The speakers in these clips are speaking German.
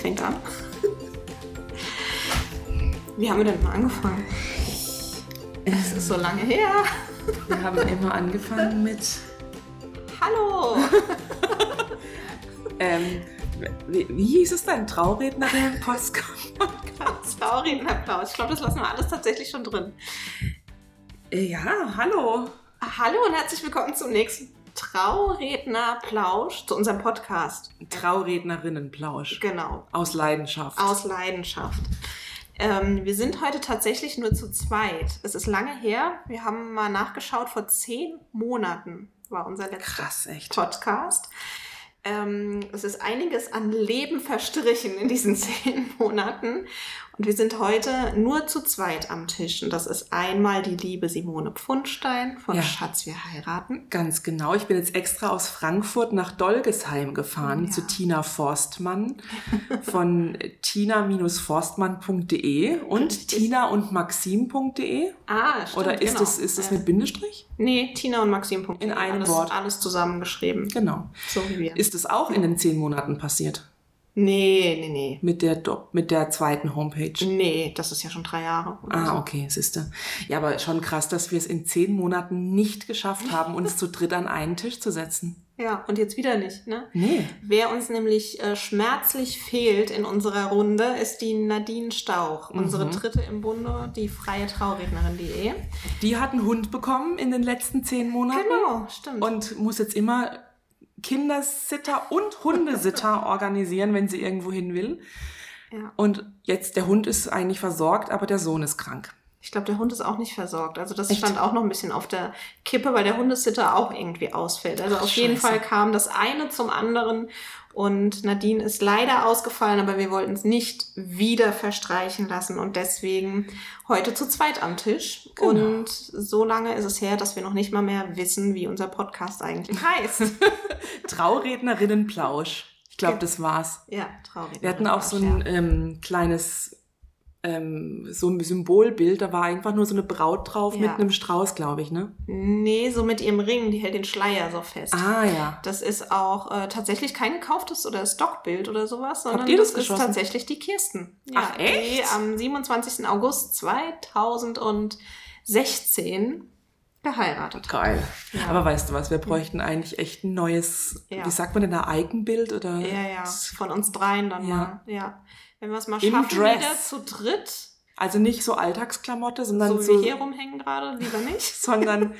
fängt an. Wie haben wir denn mal angefangen? Es ist so lange her. Wir haben immer angefangen mit. Hallo! ähm, wie, wie, hieß es denn? Traurednerin Podcast? Traurednerapplaus. Ich glaube, das lassen wir alles tatsächlich schon drin. Ja, hallo. Hallo und herzlich willkommen zum nächsten Traurednerplausch zu unserem Podcast. Traurednerinnenplausch. Genau. Aus Leidenschaft. Aus Leidenschaft. Ähm, wir sind heute tatsächlich nur zu zweit. Es ist lange her. Wir haben mal nachgeschaut. Vor zehn Monaten war unser letzter Krass. Podcast. Ähm, es ist einiges an Leben verstrichen in diesen zehn Monaten. Und wir sind heute nur zu zweit am Tisch. Und das ist einmal die liebe Simone Pfundstein von ja. Schatz, wir heiraten. Ganz genau. Ich bin jetzt extra aus Frankfurt nach Dolgesheim gefahren ja. zu Tina Forstmann von tina-forstmann.de und tina und maxim.de. Ah, stimmt. Oder ist genau. das, ist das mit Bindestrich? Nee, tina und maxim.de. In einem alles, Wort. Alles zusammengeschrieben. Genau. So wie wir. Ist es auch in den zehn Monaten passiert? Nee, nee, nee. Mit der, mit der zweiten Homepage? Nee, das ist ja schon drei Jahre. ah, so. okay, siehste. Ja, aber schon krass, dass wir es in zehn Monaten nicht geschafft haben, uns zu dritt an einen Tisch zu setzen. Ja, und jetzt wieder nicht, ne? Nee. Wer uns nämlich äh, schmerzlich fehlt in unserer Runde, ist die Nadine Stauch, mhm. unsere dritte im Bunde, die freie Traurednerin.de. Die hat einen Hund bekommen in den letzten zehn Monaten. Genau, stimmt. Und muss jetzt immer Kindersitter und Hundesitter organisieren, wenn sie irgendwo hin will. Ja. Und jetzt, der Hund ist eigentlich versorgt, aber der Sohn ist krank. Ich glaube, der Hund ist auch nicht versorgt. Also das Echt? stand auch noch ein bisschen auf der Kippe, weil der Hundesitter auch irgendwie ausfällt. Also Ach, auf Scheiße. jeden Fall kam das eine zum anderen und Nadine ist leider ausgefallen, aber wir wollten es nicht wieder verstreichen lassen und deswegen heute zu zweit am Tisch. Genau. Und so lange ist es her, dass wir noch nicht mal mehr wissen, wie unser Podcast eigentlich heißt. Traurednerinnenplausch. Ich glaube, das war's. Ja, Traurednerinnenplausch. Wir hatten auch so ein ja. ähm, kleines ähm, so ein Symbolbild, da war einfach nur so eine Braut drauf ja. mit einem Strauß, glaube ich, ne? Nee, so mit ihrem Ring, die hält den Schleier so fest. Ah ja. Das ist auch äh, tatsächlich kein gekauftes oder Stockbild oder sowas, sondern Habt ihr das, das ist tatsächlich die Kirsten. Ja, Ach echt? Die am 27. August 2016 geheiratet. Geil. Ja. Aber weißt du was, wir bräuchten eigentlich echt ein neues, ja. wie sagt man denn, ein Eigenbild oder? Ja, ja, von uns dreien dann ja. mal, ja. Wenn wir es mal Im schaffen, Dress. wieder zu dritt. Also nicht so Alltagsklamotte, sondern so, so wie hier rumhängen gerade, lieber nicht. sondern,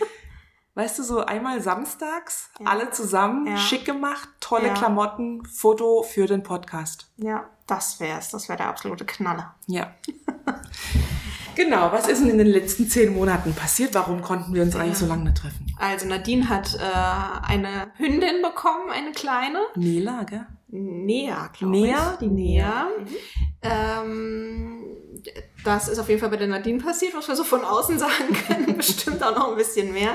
weißt du, so einmal samstags, alle zusammen, schick gemacht, tolle. Klamotten, Foto für den Podcast. Ja, das wär's. Das wäre der absolute Knaller. Ja. Genau, was ist denn in den letzten zehn Monaten passiert? Warum konnten wir uns eigentlich so lange nicht treffen? Also Nadine hat äh, eine Hündin bekommen, eine kleine. Nela, gell? Nea, glaube ich. Nea? Die Nea. Mhm. Ähm, das ist auf jeden Fall bei der Nadine passiert, was wir so von außen sagen können. Bestimmt auch noch ein bisschen mehr.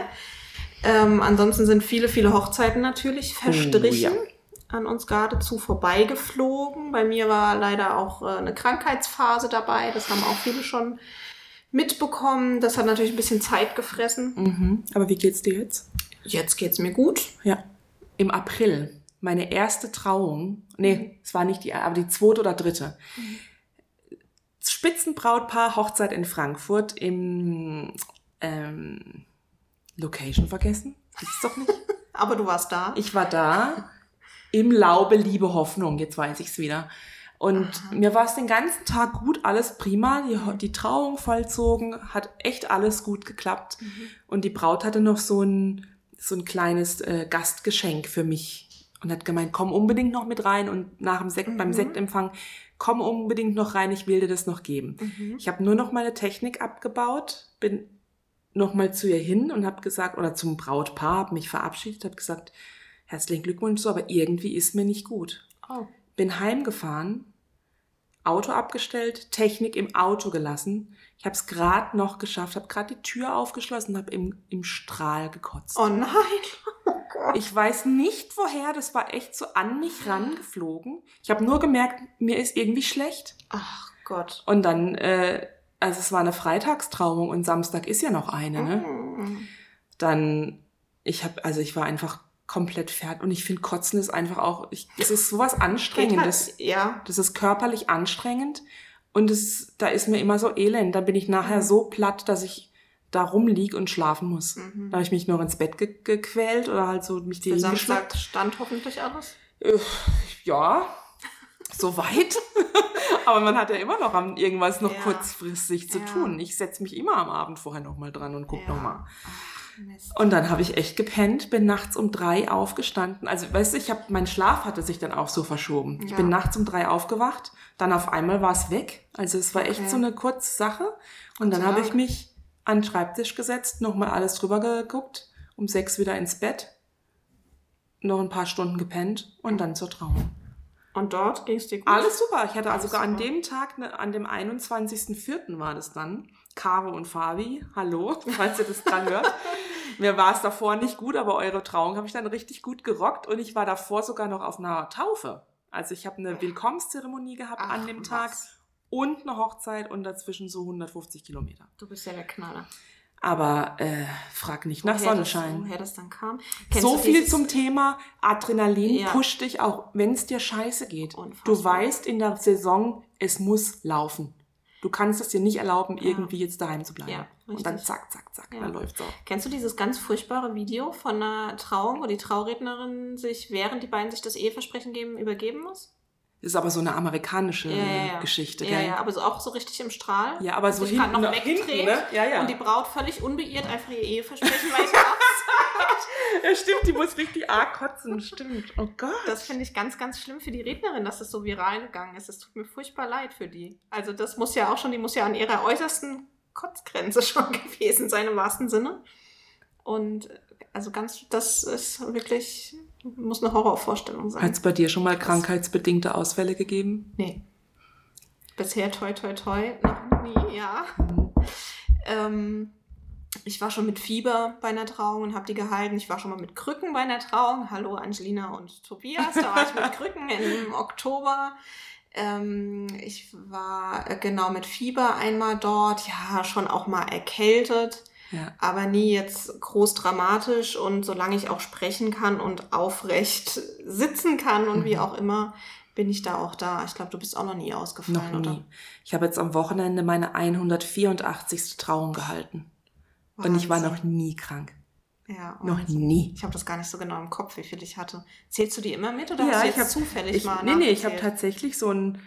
Ähm, ansonsten sind viele, viele Hochzeiten natürlich verstrichen. Oh, ja an uns geradezu vorbeigeflogen. Bei mir war leider auch äh, eine Krankheitsphase dabei. Das haben auch viele schon mitbekommen. Das hat natürlich ein bisschen Zeit gefressen. Mhm. Aber wie geht's dir jetzt? Jetzt geht's mir gut. Ja. Im April, meine erste Trauung, nee, mhm. es war nicht die, aber die zweite oder dritte. Mhm. Spitzenbrautpaar, Hochzeit in Frankfurt im ähm, Location vergessen. Gibt's doch nicht. aber du warst da. Ich war da. Im Laube, Liebe, Hoffnung. Jetzt weiß ich's wieder. Und Aha. mir war es den ganzen Tag gut, alles prima. Die, die Trauung vollzogen, hat echt alles gut geklappt. Mhm. Und die Braut hatte noch so ein, so ein kleines äh, Gastgeschenk für mich und hat gemeint, komm unbedingt noch mit rein und nach dem Sekt, mhm. beim Sektempfang, komm unbedingt noch rein, ich will dir das noch geben. Mhm. Ich habe nur noch meine Technik abgebaut, bin noch mal zu ihr hin und habe gesagt, oder zum Brautpaar, habe mich verabschiedet, habe gesagt, herzlichen Glückwunsch so, aber irgendwie ist mir nicht gut. Oh bin heimgefahren, Auto abgestellt, Technik im Auto gelassen. Ich habe es gerade noch geschafft, habe gerade die Tür aufgeschlossen, habe im, im Strahl gekotzt. Oh nein! Oh ich weiß nicht woher, das war echt so an mich rangeflogen. Ich habe nur gemerkt, mir ist irgendwie schlecht. Ach Gott. Und dann, äh, also es war eine Freitagstrauung und Samstag ist ja noch eine, ne? Mm. Dann, ich habe, also ich war einfach komplett fertig. Und ich finde, Kotzen ist einfach auch, ich, es ist sowas Anstrengendes. Halt, ja. Das ist körperlich anstrengend. Und es, da ist mir immer so elend. Da bin ich nachher Mhm. so platt, dass ich da rumliege und schlafen muss. Mhm. Da habe ich mich noch ins Bett ge gequält oder halt so mich die hingeschleppt. Samstag stand hoffentlich alles. Ja, soweit. Aber man hat ja immer noch am, irgendwas noch Ja. kurzfristig zu Ja. tun. Ich setze mich immer am Abend vorher nochmal dran und guck Ja. noch nochmal. Mist. Und dann habe ich echt gepennt, bin nachts um drei aufgestanden. Also, weißt du, ich habe mein Schlaf hatte sich dann auch so verschoben. Ich Ja. bin nachts um drei aufgewacht, dann auf einmal war es weg. Also es war echt Okay. so eine kurze Sache. Und dann habe ich mich an den Schreibtisch gesetzt, nochmal alles drüber geguckt, um sechs wieder ins Bett, noch ein paar Stunden gepennt und dann zur Trauung. Und dort ging es dir gut? Alles super. Ich hatte also Alles sogar an super. dem Tag, ne, an dem 21.04. war das dann. Caro und Fabi, hallo, falls ihr das dran hört. Mir war es davor nicht gut, aber eure Trauung habe ich dann richtig gut gerockt und ich war davor sogar noch auf einer Taufe. Also ich habe eine Willkommenszeremonie gehabt Ach, an dem Tag was. und eine Hochzeit und dazwischen so 150 Kilometer. Du bist ja der Knaller. Aber äh, frag nicht nach Woher das- Sonnenschein. Woher das dann kam. So du viel zum Thema Adrenalin Ja. pusht dich auch, wenn es dir scheiße geht. Unfassbar. Du weißt in der Saison, es muss laufen. Du kannst es dir nicht erlauben, Ja. irgendwie jetzt daheim zu bleiben. Ja, Und dann zack, zack, zack, Ja. dann läuft's auch. Kennst du dieses ganz furchtbare Video von einer Trauung, wo die Traurednerin sich, während die beiden sich das Eheversprechen geben, übergeben muss? Das ist aber so eine amerikanische Geschichte, Ja, gell? ja, aber so auch so richtig im Strahl. Ja, aber so grad hinten, noch hinten, wegdreht ne? Ja, ja. Und die Braut völlig unbeirrt einfach ihr Eheversprechen weiter ja, stimmt, die muss richtig arg kotzen, stimmt. Oh Gott. Das finde ich ganz, ganz schlimm für die Rednerin, dass das so viral gegangen ist. Es tut mir furchtbar leid für die. Also das muss ja auch schon, die muss ja an ihrer äußersten Kotzgrenze schon gewesen sein im wahrsten Sinne. Und also ganz, das ist wirklich, muss eine Horrorvorstellung sein. Hat es bei dir schon mal krankheitsbedingte Ausfälle gegeben? Nee. Bisher toi toi toi noch nie, ja. Ähm, ich war schon mit Fieber bei einer Trauung und habe die gehalten. Ich war schon mal mit Krücken bei einer Trauung. Hallo Angelina und Tobias. Da war ich mit Krücken im Oktober. Ähm, ich war äh, genau mit Fieber einmal dort. Ja, schon auch mal erkältet Ja. aber nie jetzt groß dramatisch und solange ich auch sprechen kann und aufrecht sitzen kann und wie Mhm. auch immer, bin ich da auch da. Ich glaube, du bist auch noch nie Noch ausgefallen, nie. oder? Ich habe jetzt am Wochenende meine 184. Trauung gehalten. Und ich war noch nie krank. ja, Noch nie. Ich habe das gar nicht so genau im Kopf, wie viel ich hatte. Zählst du die immer mit oder Ja, hast du ich jetzt hab- zufällig Ich, mal nee, nee, ich habe tatsächlich so ein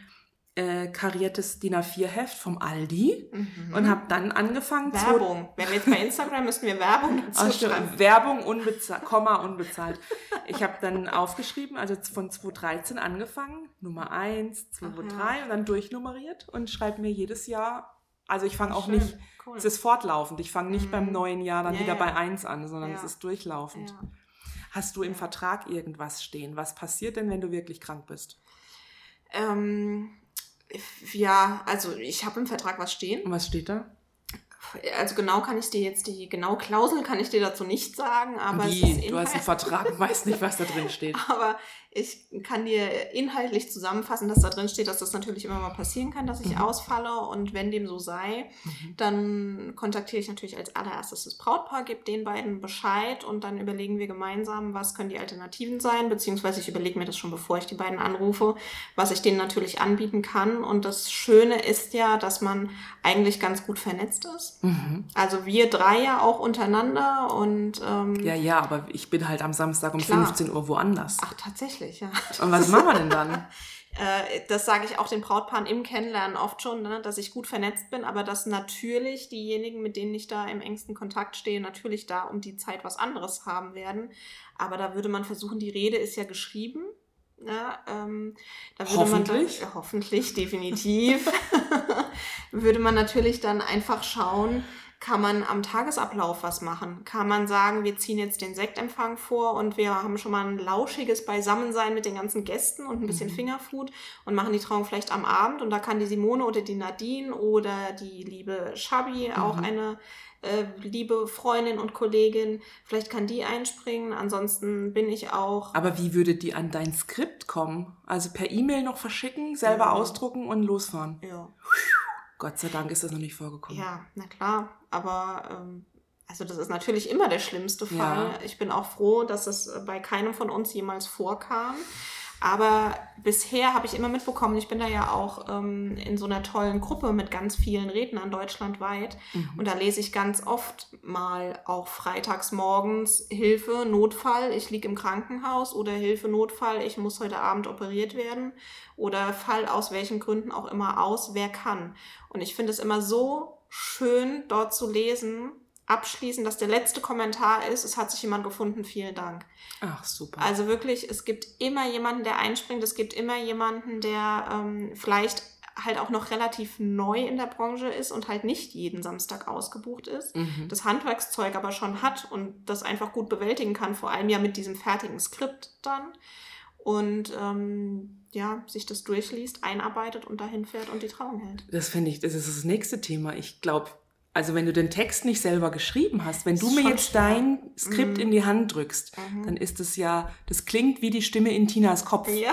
äh, kariertes DIN A4-Heft vom Aldi Mhm. und habe dann angefangen zu Werbung. Wenn wir jetzt bei Instagram müssen wir Werbung schreiben. Werbung unbezahlt, Komma unbezahlt. Ich habe dann aufgeschrieben, also von 2013 angefangen, Nummer 1, 2, Ach ja. 3 und dann durchnummeriert und schreibe mir jedes Jahr, also ich fange auch Schön, nicht, Cool. es ist fortlaufend, ich fange nicht Mhm. beim neuen Jahr dann Ja, wieder ja. bei 1 an, sondern Ja. es ist durchlaufend. Hast du im Vertrag irgendwas stehen? Was passiert denn, wenn du wirklich krank bist? Ähm, ja, also ich habe im Vertrag was stehen. Und was steht da? Also genau kann ich dir jetzt die genaue Klausel kann ich dir dazu nicht sagen, aber es ist Wie? Du hast einen Vertrag und weißt nicht, was da drin steht. aber ich kann dir inhaltlich zusammenfassen, dass da drin steht, dass das natürlich immer mal passieren kann, dass ich Mhm. ausfalle und wenn dem so sei, Mhm. dann kontaktiere ich natürlich als allererstes das Brautpaar, gebe den beiden Bescheid und dann überlegen wir gemeinsam, was können die Alternativen sein, beziehungsweise ich überlege mir das schon, bevor ich die beiden anrufe, was ich denen natürlich anbieten kann. Und das Schöne ist ja, dass man eigentlich ganz gut vernetzt ist. Mhm. Also wir drei ja auch untereinander und ähm, Ja, ja, aber ich bin halt am Samstag um Klar. 15 Uhr woanders. ach tatsächlich, ja. Und was machen wir denn dann? Äh, das sage ich auch den Brautpaaren im Kennenlernen oft schon, ne, dass ich gut vernetzt bin, aber dass natürlich diejenigen, mit denen ich da im engsten Kontakt stehe, natürlich da um die Zeit was anderes haben werden. Aber da würde man versuchen, die Rede ist ja geschrieben. Ja, ähm, da würde Hoffentlich. Man dann, äh, hoffentlich, definitiv. würde man natürlich dann einfach schauen, kann man am Tagesablauf was machen? Kann man sagen, wir ziehen jetzt den Sektempfang vor und wir haben schon mal ein lauschiges Beisammensein mit den ganzen Gästen und ein bisschen Mhm. Fingerfood und machen die Trauung vielleicht am Abend und da kann die Simone oder die Nadine oder die liebe Shabi, auch Mhm. eine äh, liebe Freundin und Kollegin, vielleicht kann die einspringen. Ansonsten bin ich auch. Aber wie würde die an dein Skript kommen? Also per E-Mail noch verschicken, selber Ja. ausdrucken und losfahren. Ja, Gott sei Dank ist das noch nicht vorgekommen. ja na klar. Aber ähm, Also das ist natürlich immer der schlimmste Fall. Ja. Ich bin auch froh, dass es bei keinem von uns jemals vorkam. Aber bisher habe ich immer mitbekommen, ich bin da ja auch ähm, in so einer tollen Gruppe mit ganz vielen Rednern deutschlandweit. Mhm. Und da lese ich ganz oft mal auch freitags morgens Hilfe, Notfall, ich liege im Krankenhaus oder Hilfe, Notfall, ich muss heute Abend operiert werden oder Fall aus welchen Gründen auch immer aus, wer kann. Und ich finde es immer so schön, dort zu lesen, abschließend, dass der letzte Kommentar ist, es hat sich jemand gefunden, vielen Dank. Ach, super. Also wirklich, es gibt immer jemanden, der einspringt, es gibt immer jemanden, der ähm, vielleicht halt auch noch relativ neu in der Branche ist und halt nicht jeden Samstag ausgebucht ist, Mhm. das Handwerkszeug aber schon hat und das einfach gut bewältigen kann, vor allem ja mit diesem fertigen Skript dann und ähm, ja, sich das durchliest, einarbeitet und dahin fährt und die Trauung hält. Das finde ich, das ist das nächste Thema. Ich glaube, also wenn du den Text nicht selber geschrieben hast, wenn du mir jetzt schwer. dein Skript Mhm. in die Hand drückst, Mhm. dann ist es ja, das klingt wie die Stimme in Tinas Kopf. Ja,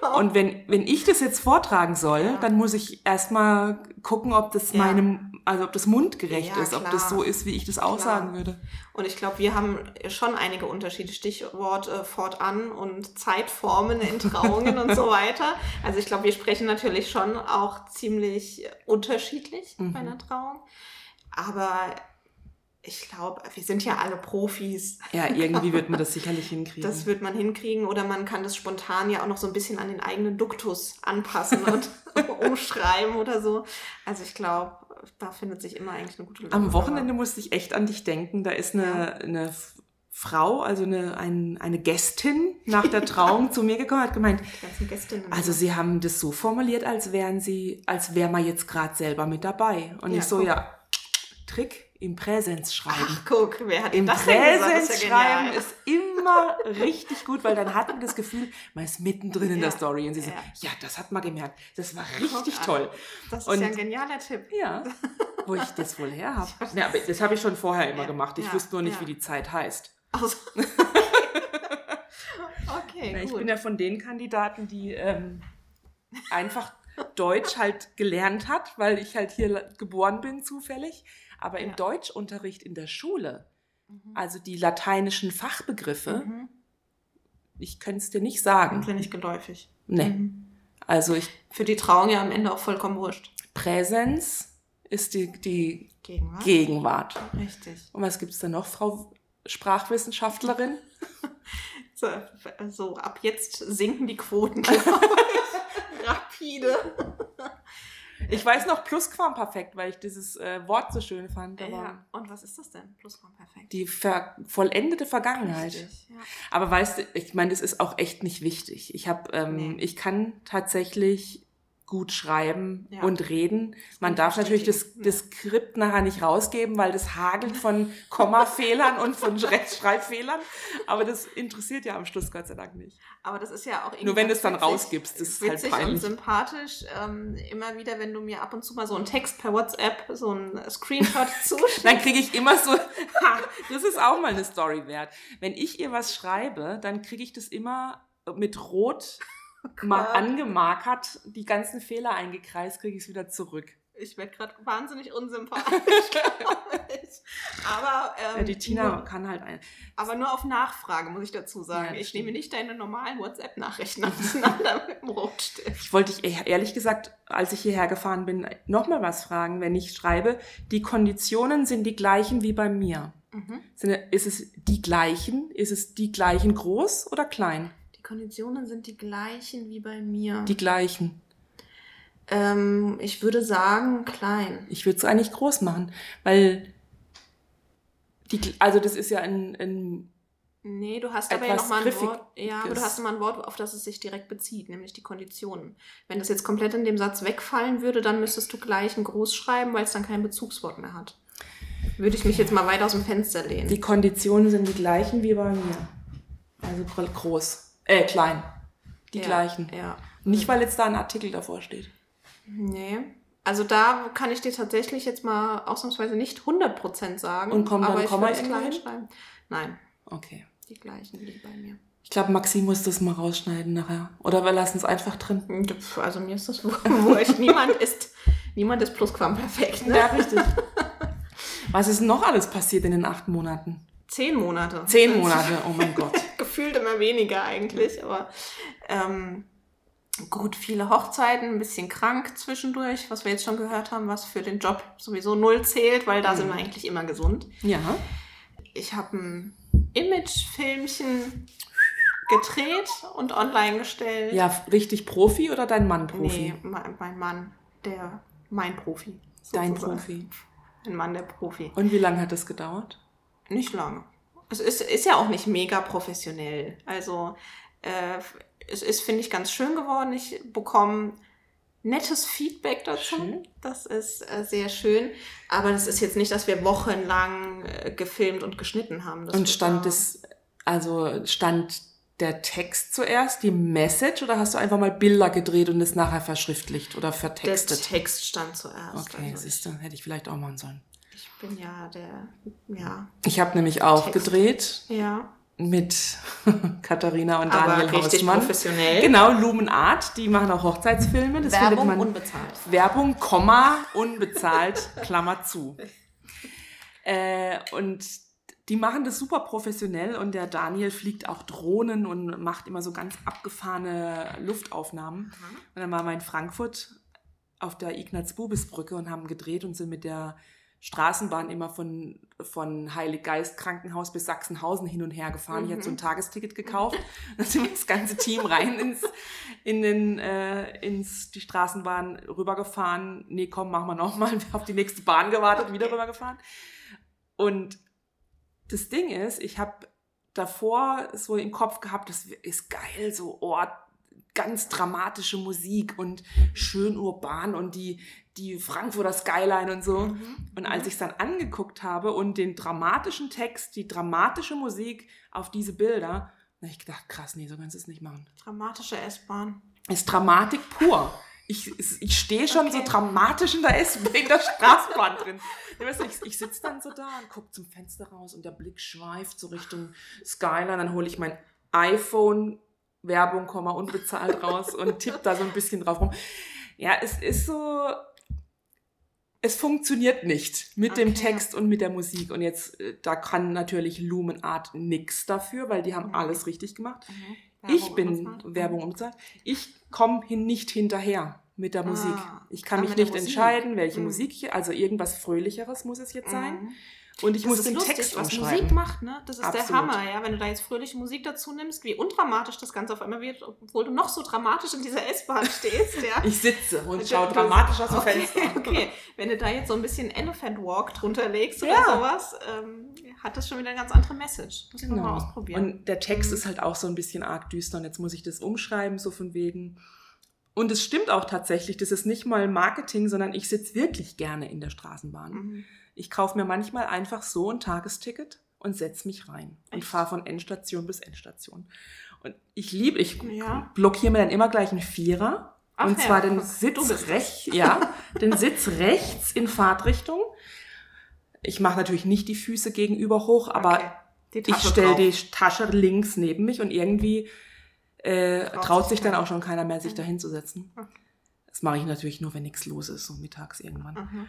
genau. Und wenn, wenn ich das jetzt vortragen soll, Ja. dann muss ich erstmal gucken, ob das Ja. meinem, also ob das mundgerecht Ja, ist, ob das klar. so ist, wie ich das aussagen würde. Und ich glaube, wir haben schon einige Unterschiede. Stichwort äh, fortan und Zeitformen in Trauungen und so weiter. Also ich glaube, wir sprechen natürlich schon auch ziemlich unterschiedlich Mhm. bei einer Trauung. Aber ich glaube, wir sind ja alle Profis. Ja, irgendwie wird man das sicherlich hinkriegen. Das wird man hinkriegen oder man kann das spontan ja auch noch so ein bisschen an den eigenen Duktus anpassen und umschreiben oder so. Also ich glaube, da findet sich immer eigentlich eine gute Lösung. Am Wochenende musste ich echt an dich denken. Da ist eine, eine F- Frau, also eine, ein, eine Gästin nach der Trauung zu mir gekommen, hat gemeint, Gästinnen. also sie haben das so formuliert, als wären sie, als wäre man jetzt gerade selber mit dabei. Und Ja, ich so, guck. ja, Trick im Präsens schreiben. Ach, guck, wer hat Im das Präsens ja schreiben ist immer richtig gut, weil dann hat man das Gefühl, man ist mittendrin in der Ja, Story und sie ja. ja, das hat man gemerkt. Das war richtig Guck an. toll. Das ist Und- ja ein genialer Tipp. Ja, wo ich das wohl her habe. Ja, aber das habe ich schon vorher immer Ja, gemacht. Ich ja, wusste nur nicht, ja. wie die Zeit heißt. Also, okay, Ja, ich gut. bin ja von den Kandidaten, die ähm, einfach Deutsch halt gelernt hat, weil ich halt hier geboren bin zufällig. Aber im Ja. Deutschunterricht in der Schule, Mhm. also die lateinischen Fachbegriffe, Mhm. ich könnte es dir nicht sagen. Sind nicht geläufig. Nee. Mhm. Also ich Für die Trauung ja am Ende auch vollkommen wurscht. Präsenz ist die, die Gegenwart. Gegenwart. Richtig. Und was gibt es da noch, Frau Sprachwissenschaftlerin? So, so, ab jetzt sinken die Quoten, glaube ich. Rapide. Ich weiß noch Plusquamperfekt, weil ich dieses äh, Wort so schön fand. Ja. Und was ist das denn? Plusquamperfekt. Die ver vollendete Vergangenheit. Richtig, ja. Aber weißt du, ich meine, das ist auch echt nicht wichtig. Ich habe, ähm, Nee. ich kann tatsächlich gut schreiben Ja. und reden. Man darf ich natürlich das, das Skript nachher nicht rausgeben, weil das hagelt von Kommafehlern und von Rechtschreibfehlern. Aber das interessiert ja am Schluss Gott sei Dank nicht. Aber das ist ja auch irgendwie. Nur wenn du es dann witzig- rausgibst, das ist halt witzig und peinlich. sympathisch. Ähm, immer wieder, wenn du mir ab und zu mal so einen Text per WhatsApp, so einen Screenshot zuschickst. Dann kriege ich immer so, ha, das ist auch mal eine Story wert. Wenn ich ihr was schreibe, dann kriege ich das immer mit Rot mal Gott. angemarkert, die ganzen Fehler eingekreist, kriege ich es wieder zurück. Ich werde gerade wahnsinnig unsympathisch, glaube ich. Aber, ähm, Ja, die Tina nur, kann halt ein. aber nur auf Nachfrage, muss ich dazu sagen. Ja, ich nehme stimmt. nicht deine normalen WhatsApp-Nachrichten auseinander mit dem Rotstift. Ich wollte dich eh- ehrlich gesagt, als ich hierher gefahren bin, nochmal was fragen. Wenn ich schreibe, die Konditionen sind die gleichen wie bei mir. Mhm. Ist es die gleichen? Ist es die gleichen groß oder klein? Die Konditionen sind die gleichen wie bei mir. Die gleichen. ähm, ich würde sagen, klein. Ich würde es eigentlich groß machen, weil die, also das ist ja ein, ein Nee, du hast aber ja nochmal ein. Wort. Ja, aber du hast nochmal ein Wort, auf das es sich direkt bezieht, nämlich die Konditionen. Wenn das jetzt komplett in dem Satz wegfallen würde, dann müsstest du gleich ein Groß schreiben, weil es dann kein Bezugswort mehr hat. Würde ich mich jetzt mal weit aus dem Fenster lehnen. Die Konditionen sind die gleichen wie bei mir. Also gro- groß. Äh, klein. Die ja, gleichen. Ja. Nicht, weil jetzt da ein Artikel davor steht. Nee. Also da kann ich dir tatsächlich jetzt mal ausnahmsweise nicht 100% sagen. Und kommt dann aber ich Komma klein schreiben. Nein, Okay. die gleichen wie bei mir. Ich glaube, Maxi muss das mal rausschneiden nachher. Oder wir lassen es einfach drin. Pf, Also mir ist das wurscht. niemand ist, niemand ist plusquamperfekt. Ne? Ja, richtig. Was ist noch alles passiert in den acht Monaten? Zehn Monate. Zehn Monate, oh mein Gott. Gefühlt immer weniger eigentlich, aber ähm, gut, viele Hochzeiten, ein bisschen krank zwischendurch, was wir jetzt schon gehört haben, was für den Job sowieso null zählt, weil da mhm. sind wir eigentlich immer gesund. Ja. Ich habe ein Imagefilmchen gedreht und online gestellt. Ja, richtig Profi oder dein Mann Profi? Nee, mein, mein Mann, der, mein Profi. Sozusagen. Dein Profi. Ein Mann, der Profi. Und wie lange hat das gedauert? Nicht lange. Es ist, ist ja auch nicht mega professionell. Also äh, es ist, finde ich, ganz schön geworden. Ich bekomme nettes Feedback dazu. Schön. Das ist äh, sehr schön. Aber das ist jetzt nicht, dass wir wochenlang äh, gefilmt und geschnitten haben. Das und stand es, also stand der Text zuerst, die Message, oder hast du einfach mal Bilder gedreht und es nachher verschriftlicht oder vertextet? Der Text stand zuerst. Okay, also siehst du, hätte ich vielleicht auch machen sollen. Ich bin ja der, ja. Ich habe nämlich auch Text. gedreht. Ja mit Katharina und Aber Daniel richtig Hausmann. professionell. Genau, Lumenart, die machen auch Hochzeitsfilme. Das Werbung man, unbezahlt. Werbung, Komma, unbezahlt, Klammer zu. Äh, und die machen das super professionell und der Daniel fliegt auch Drohnen und macht immer so ganz abgefahrene Luftaufnahmen. Mhm. Und dann waren wir in Frankfurt auf der Ignaz-Bubis-Brücke und haben gedreht und sind mit der Straßenbahn immer von, von Heiliggeist Krankenhaus bis Sachsenhausen hin und her gefahren. Mhm. Ich hatte so ein mhm. Tagesticket gekauft. Dann sind wir das ganze Team rein ins, in den, äh, ins, die Straßenbahn rübergefahren. Nee, komm, machen wir nochmal. Auf die nächste Bahn gewartet, wieder rübergefahren. Und das Ding ist, ich habe davor so im Kopf gehabt, das ist geil, so Ort, ganz dramatische Musik und schön urban und die, die Frankfurter Skyline und so. Mhm. Und als mhm. ich es dann angeguckt habe und den dramatischen Text, die dramatische Musik auf diese Bilder, habe ich gedacht, krass, nee, so kannst du es nicht machen. Dramatische S-Bahn. Ist Dramatik pur. Ich, ich stehe schon okay. so dramatisch in der, S in der Straßenbahn drin. Ich, ich sitze dann so da und gucke zum Fenster raus und der Blick schweift so Richtung Skyline. Dann hole ich mein iPhone Werbung, Komma, unbezahlt raus und tippt da so ein bisschen drauf rum. Ja, es ist so, es funktioniert nicht mit okay. dem Text und mit der Musik. Und jetzt, äh, da kann natürlich Lumenart nix dafür, weil die haben mhm. alles richtig gemacht. Mhm. Ich bin unbezahlt. Werbung unbezahlt. Ich komme hin nicht hinterher mit der Musik. Ah, ich kann mich nicht entscheiden, welche mhm. Musik ich, also irgendwas Fröhlicheres muss es jetzt sein. Und ich das muss den lustig, Text was Musik macht, ne? Das ist Absolut. der Hammer, ja. Wenn du da jetzt fröhliche Musik dazu nimmst, wie undramatisch das Ganze auf einmal wird, obwohl du noch so dramatisch in dieser S-Bahn stehst, ja. ich sitze und schaue dramatisch aus dem okay, Fenster. Okay, wenn du da jetzt so ein bisschen Elephant Walk drunter legst ja. oder sowas, ähm, hat das schon wieder eine ganz andere Message. Muss ich genau. mal ausprobieren. Und der Text mhm. ist halt auch so ein bisschen arg düster und jetzt muss ich das umschreiben, so von wegen. Und es stimmt auch tatsächlich, das ist nicht mal Marketing, sondern ich sitze wirklich gerne in der Straßenbahn. Mhm. Ich kaufe mir manchmal einfach so ein Tagesticket und setze mich rein und fahre von Endstation bis Endstation. Und ich liebe, ich ja. blockiere mir dann immer gleich einen Vierer. Ach und zwar ja, den Sitz rechts, ja, den Sitz rechts in Fahrtrichtung. Ich mache natürlich nicht die Füße gegenüber hoch, aber okay. ich stelle die Tasche links neben mich und irgendwie äh, traut, traut sich dann auch schon keiner mehr, sich da hinzusetzen. Okay. Das mache ich natürlich nur, wenn nichts los ist, so mittags irgendwann. Mhm.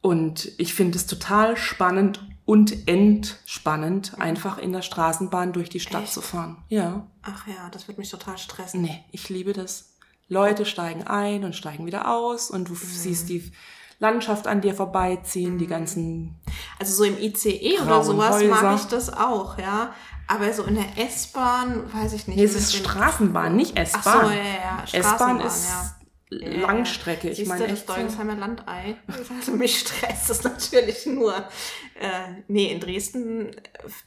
Und ich finde es total spannend und entspannend, mhm. einfach in der Straßenbahn durch die Stadt Echt? zu fahren. Ja. Ach ja, das wird mich total stressen. Nee, ich liebe das. Leute steigen ein und steigen wieder aus und du mhm. siehst die Landschaft an dir vorbeiziehen, mhm. die ganzen. Also so im ICE oder sowas Häuser. mag ich das auch, ja. Aber so in der S-Bahn weiß ich nicht. Nee, es ist Straßenbahn, nicht S-Bahn. Ach so, ja, ja. S-Bahn ist ja. Langstrecke. Ich meine, das Dolgensheimer Landei. Also mich stresst das natürlich nur. Äh, nee, in Dresden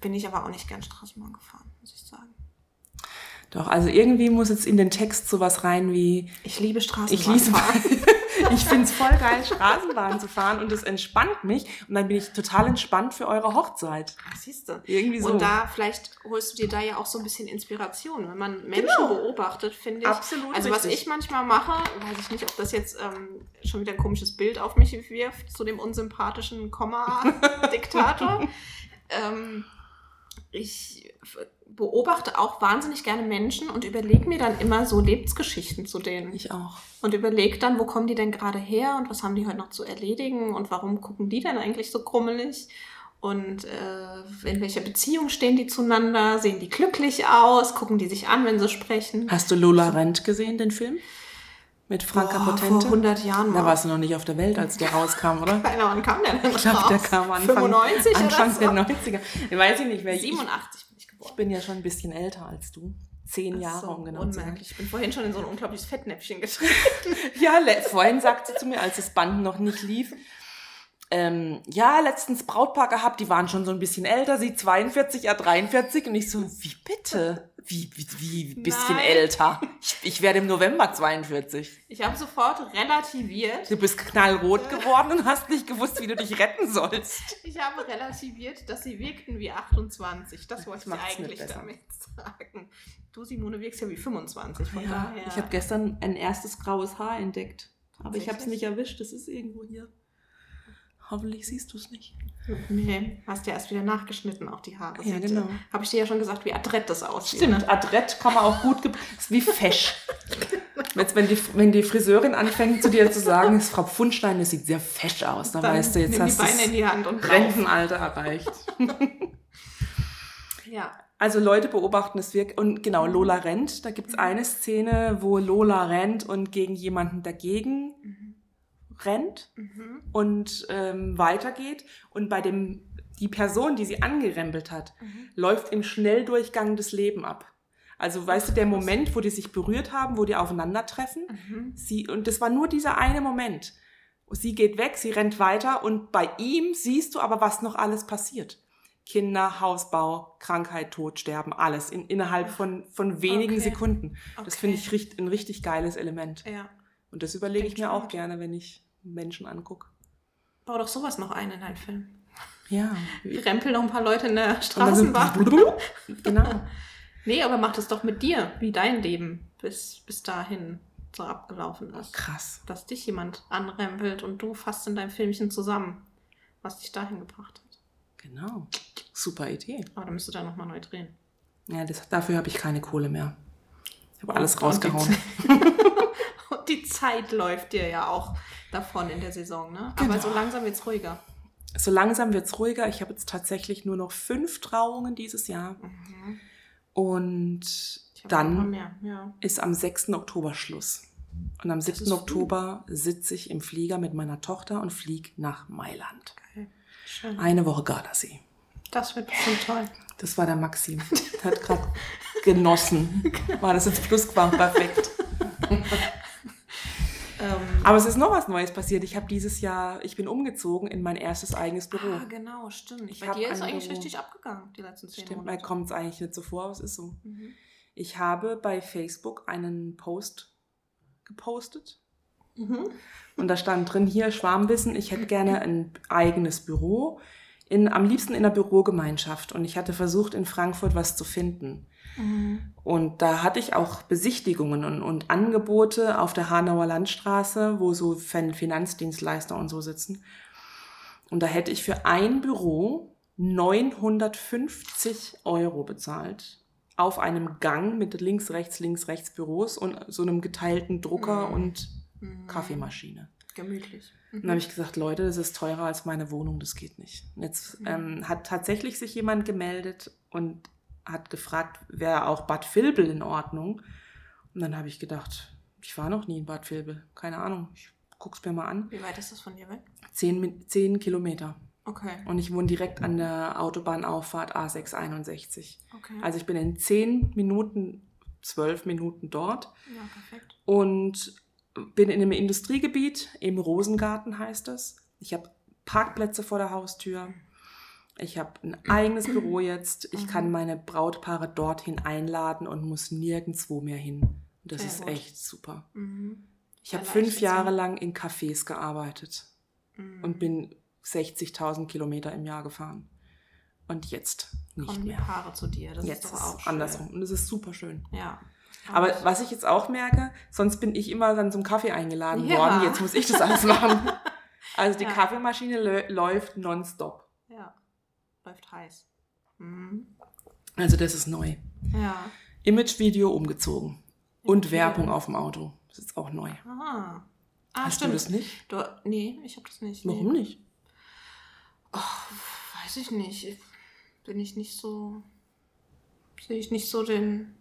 bin ich aber auch nicht gern Straßenbahn gefahren, muss ich sagen. Doch, also irgendwie muss jetzt in den Text sowas rein wie. Ich liebe Straßenbahn. Ich, liebe, ich finde es voll geil, Straßenbahn zu fahren und es entspannt mich. Und dann bin ich total entspannt für eure Hochzeit. Siehst du. Irgendwie so. Und da vielleicht holst du dir da ja auch so ein bisschen Inspiration. Wenn man Menschen genau. beobachtet, finde ich. Absolut. Also was ich manchmal mache, weiß ich nicht, ob das jetzt ähm, schon wieder ein komisches Bild auf mich wirft, zu dem unsympathischen Komma-Diktator. ähm, ich beobachte auch wahnsinnig gerne Menschen und überlege mir dann immer so Lebensgeschichten zu denen. Ich auch. Und überlege dann, wo kommen die denn gerade her und was haben die heute noch zu erledigen und warum gucken die denn eigentlich so krummelig? Und äh, in welcher Beziehung stehen die zueinander? Sehen die glücklich aus? Gucken die sich an, wenn sie sprechen? Hast du Lola Rent gesehen, den Film? Mit Franka Boah, Potente? Vor 100 Jahren Da mal. warst du noch nicht auf der Welt, als der rauskam, oder? Keine Ahnung, wann kam der denn Ich glaube, der kam Anfang, 95 Anfang oder der so? 90er. Ich weiß ich nicht, wer ich, 87 ich bin ja schon ein bisschen älter als du. Zehn Jahre, so, um genau zu sein. unmerklich. Ich bin vorhin schon in so ein unglaubliches Fettnäpfchen getreten. Ja, vorhin sagte sie zu mir, als das Band noch nicht lief, ähm, ja, letztens Brautpaar gehabt, die waren schon so ein bisschen älter, sie 42, er 43 und ich so, wie bitte? Wie, wie, wie ein bisschen Nein. älter? Ich, ich werde im November 42. Ich habe sofort relativiert. Du bist knallrot geworden und hast nicht gewusst, wie du dich retten sollst. Ich habe relativiert, dass sie wirkten wie 28. Das wollte ich eigentlich damit sagen. Du, Simone, wirkst ja wie 25. Von Ja, daher. ich habe gestern ein erstes graues Haar entdeckt. Aber ich habe es nicht erwischt. Es ist irgendwo hier. Hoffentlich siehst du es nicht. Nee, hast ja erst wieder nachgeschnitten, auch die Haare. Ja, genau. äh, Habe ich dir ja schon gesagt, wie adrett das aussieht. Stimmt, adrett kann man auch gut, ge- ist wie fesch. Jetzt, wenn die, wenn die Friseurin anfängt zu dir zu sagen, ist Frau Pfundstein, das sieht sehr fesch aus, dann, Dann weißt du, jetzt hast die du Beine in das die Hand und lauf. Rentenalter erreicht. Ja. Also Leute beobachten es wirklich. Und genau, Lola rennt. Da gibt's eine Szene, wo Lola rennt und gegen jemanden dagegen rennt Mhm. und ähm, weitergeht. Und bei dem, die Person, die sie angerempelt hat, läuft im Schnelldurchgang das Leben ab. Also weißt du, der Moment, wo die sich berührt haben, wo die aufeinandertreffen, Mhm. sie, und das war nur dieser eine Moment. Sie geht weg, sie rennt weiter und bei ihm siehst du aber, was noch alles passiert. Kinder, Hausbau, Krankheit, Tod, Sterben, alles in, innerhalb von, von wenigen Okay. Sekunden. Das Okay. finde ich richt, ein richtig geiles Element. Ja. Und das überlege ich mir auch spannend. gerne, wenn ich Menschen angucke. Bau doch sowas noch ein in deinen Film. Ja. Rempel noch ein paar Leute in der Straßenbahn. genau. Nee, aber mach das doch mit dir, wie dein Leben bis, bis dahin so abgelaufen ist. Krass. Dass dich jemand anrempelt und du fasst in deinem Filmchen zusammen, was dich dahin gebracht hat. Genau. Super Idee. Aber dann müsst du da nochmal neu drehen. Ja, das, dafür habe ich keine Kohle mehr. Ich habe alles Und- rausgehauen. Und die Zeit läuft dir ja auch davon in der Saison, ne? Genau. Aber so langsam wird's ruhiger. So langsam wird's ruhiger. Ich habe jetzt tatsächlich nur noch fünf Trauungen dieses Jahr. Mhm. Und dann ja. ist am 6. Oktober Schluss. Und am 7. ist früh. Oktober sitze ich im Flieger mit meiner Tochter und fliege nach Mailand. Geil. Schön. Eine Woche Gardasee. Das wird bestimmt toll. Das war der Maxim. Der hat gerade genossen. War das jetzt Plusquam perfekt. Ähm, Aber es ist noch was Neues passiert. Ich habe dieses Jahr, ich bin umgezogen in mein erstes eigenes Büro. ah, genau, stimmt. Ich Bei dir ist eigentlich Büro. richtig abgegangen, die letzten zehn Stimmt, Monate. kommt es eigentlich nicht so vor, aber es ist so. Mhm. Ich habe bei Facebook einen Post gepostet Mhm. und da stand drin, hier Schwarmwissen, ich hätte gerne ein eigenes Büro, in, am liebsten in einer Bürogemeinschaft. Und ich hatte versucht, in Frankfurt was zu finden. Mhm. Und da hatte ich auch Besichtigungen und, und Angebote auf der Hanauer Landstraße, wo so Fin- Finanzdienstleister und so sitzen. Und da hätte ich für ein Büro 950 Euro bezahlt. Auf einem Gang mit links, rechts, links, rechts Büros und so einem geteilten Drucker Mhm. und Mhm. Kaffeemaschine. Gemütlich. Und dann habe ich gesagt, Leute, das ist teurer als meine Wohnung, das geht nicht. Jetzt Mhm. ähm, hat tatsächlich sich jemand gemeldet und hat gefragt, wäre auch Bad Vilbel in Ordnung? Und dann habe ich gedacht, ich war noch nie in Bad Vilbel, keine Ahnung, ich guck's mir mal an. Wie weit ist das von dir weg? Zehn, zehn Kilometer. Okay. Und ich wohne direkt an der Autobahnauffahrt A661. okay. Also ich bin in zehn Minuten, zwölf Minuten dort ja, perfekt. und bin in einem Industriegebiet, im Rosengarten heißt das. Ich habe Parkplätze vor der Haustür. Ich habe ein eigenes Büro jetzt. Ich Mhm. kann meine Brautpaare dorthin einladen und muss nirgendwo mehr hin. Und das Sehr ist gut. echt super. Mhm. Ich habe fünf Jahre sein. lang in Cafés gearbeitet Mhm. und bin 60.000 Kilometer im Jahr gefahren. Und jetzt nicht Kommen die mehr. Paare zu dir. Das Jetzt ist doch auch schön. andersrum. Und das ist super schön. Ja. Aber was ich jetzt auch merke, sonst bin ich immer dann zum Kaffee eingeladen Ja. worden. Jetzt muss ich das alles machen. Also die Ja. Kaffeemaschine läuft nonstop. Läuft heiß. Mhm. Also das ist neu. Ja. Imagevideo umgezogen. Und Werbung auf dem Auto. Das ist auch neu. Ah. Ah, Hast stimmt. du das nicht? Du, nee, ich habe das nicht. Warum nee. nicht? Weiß ich nicht. Bin ich nicht so. Sehe ich nicht so den.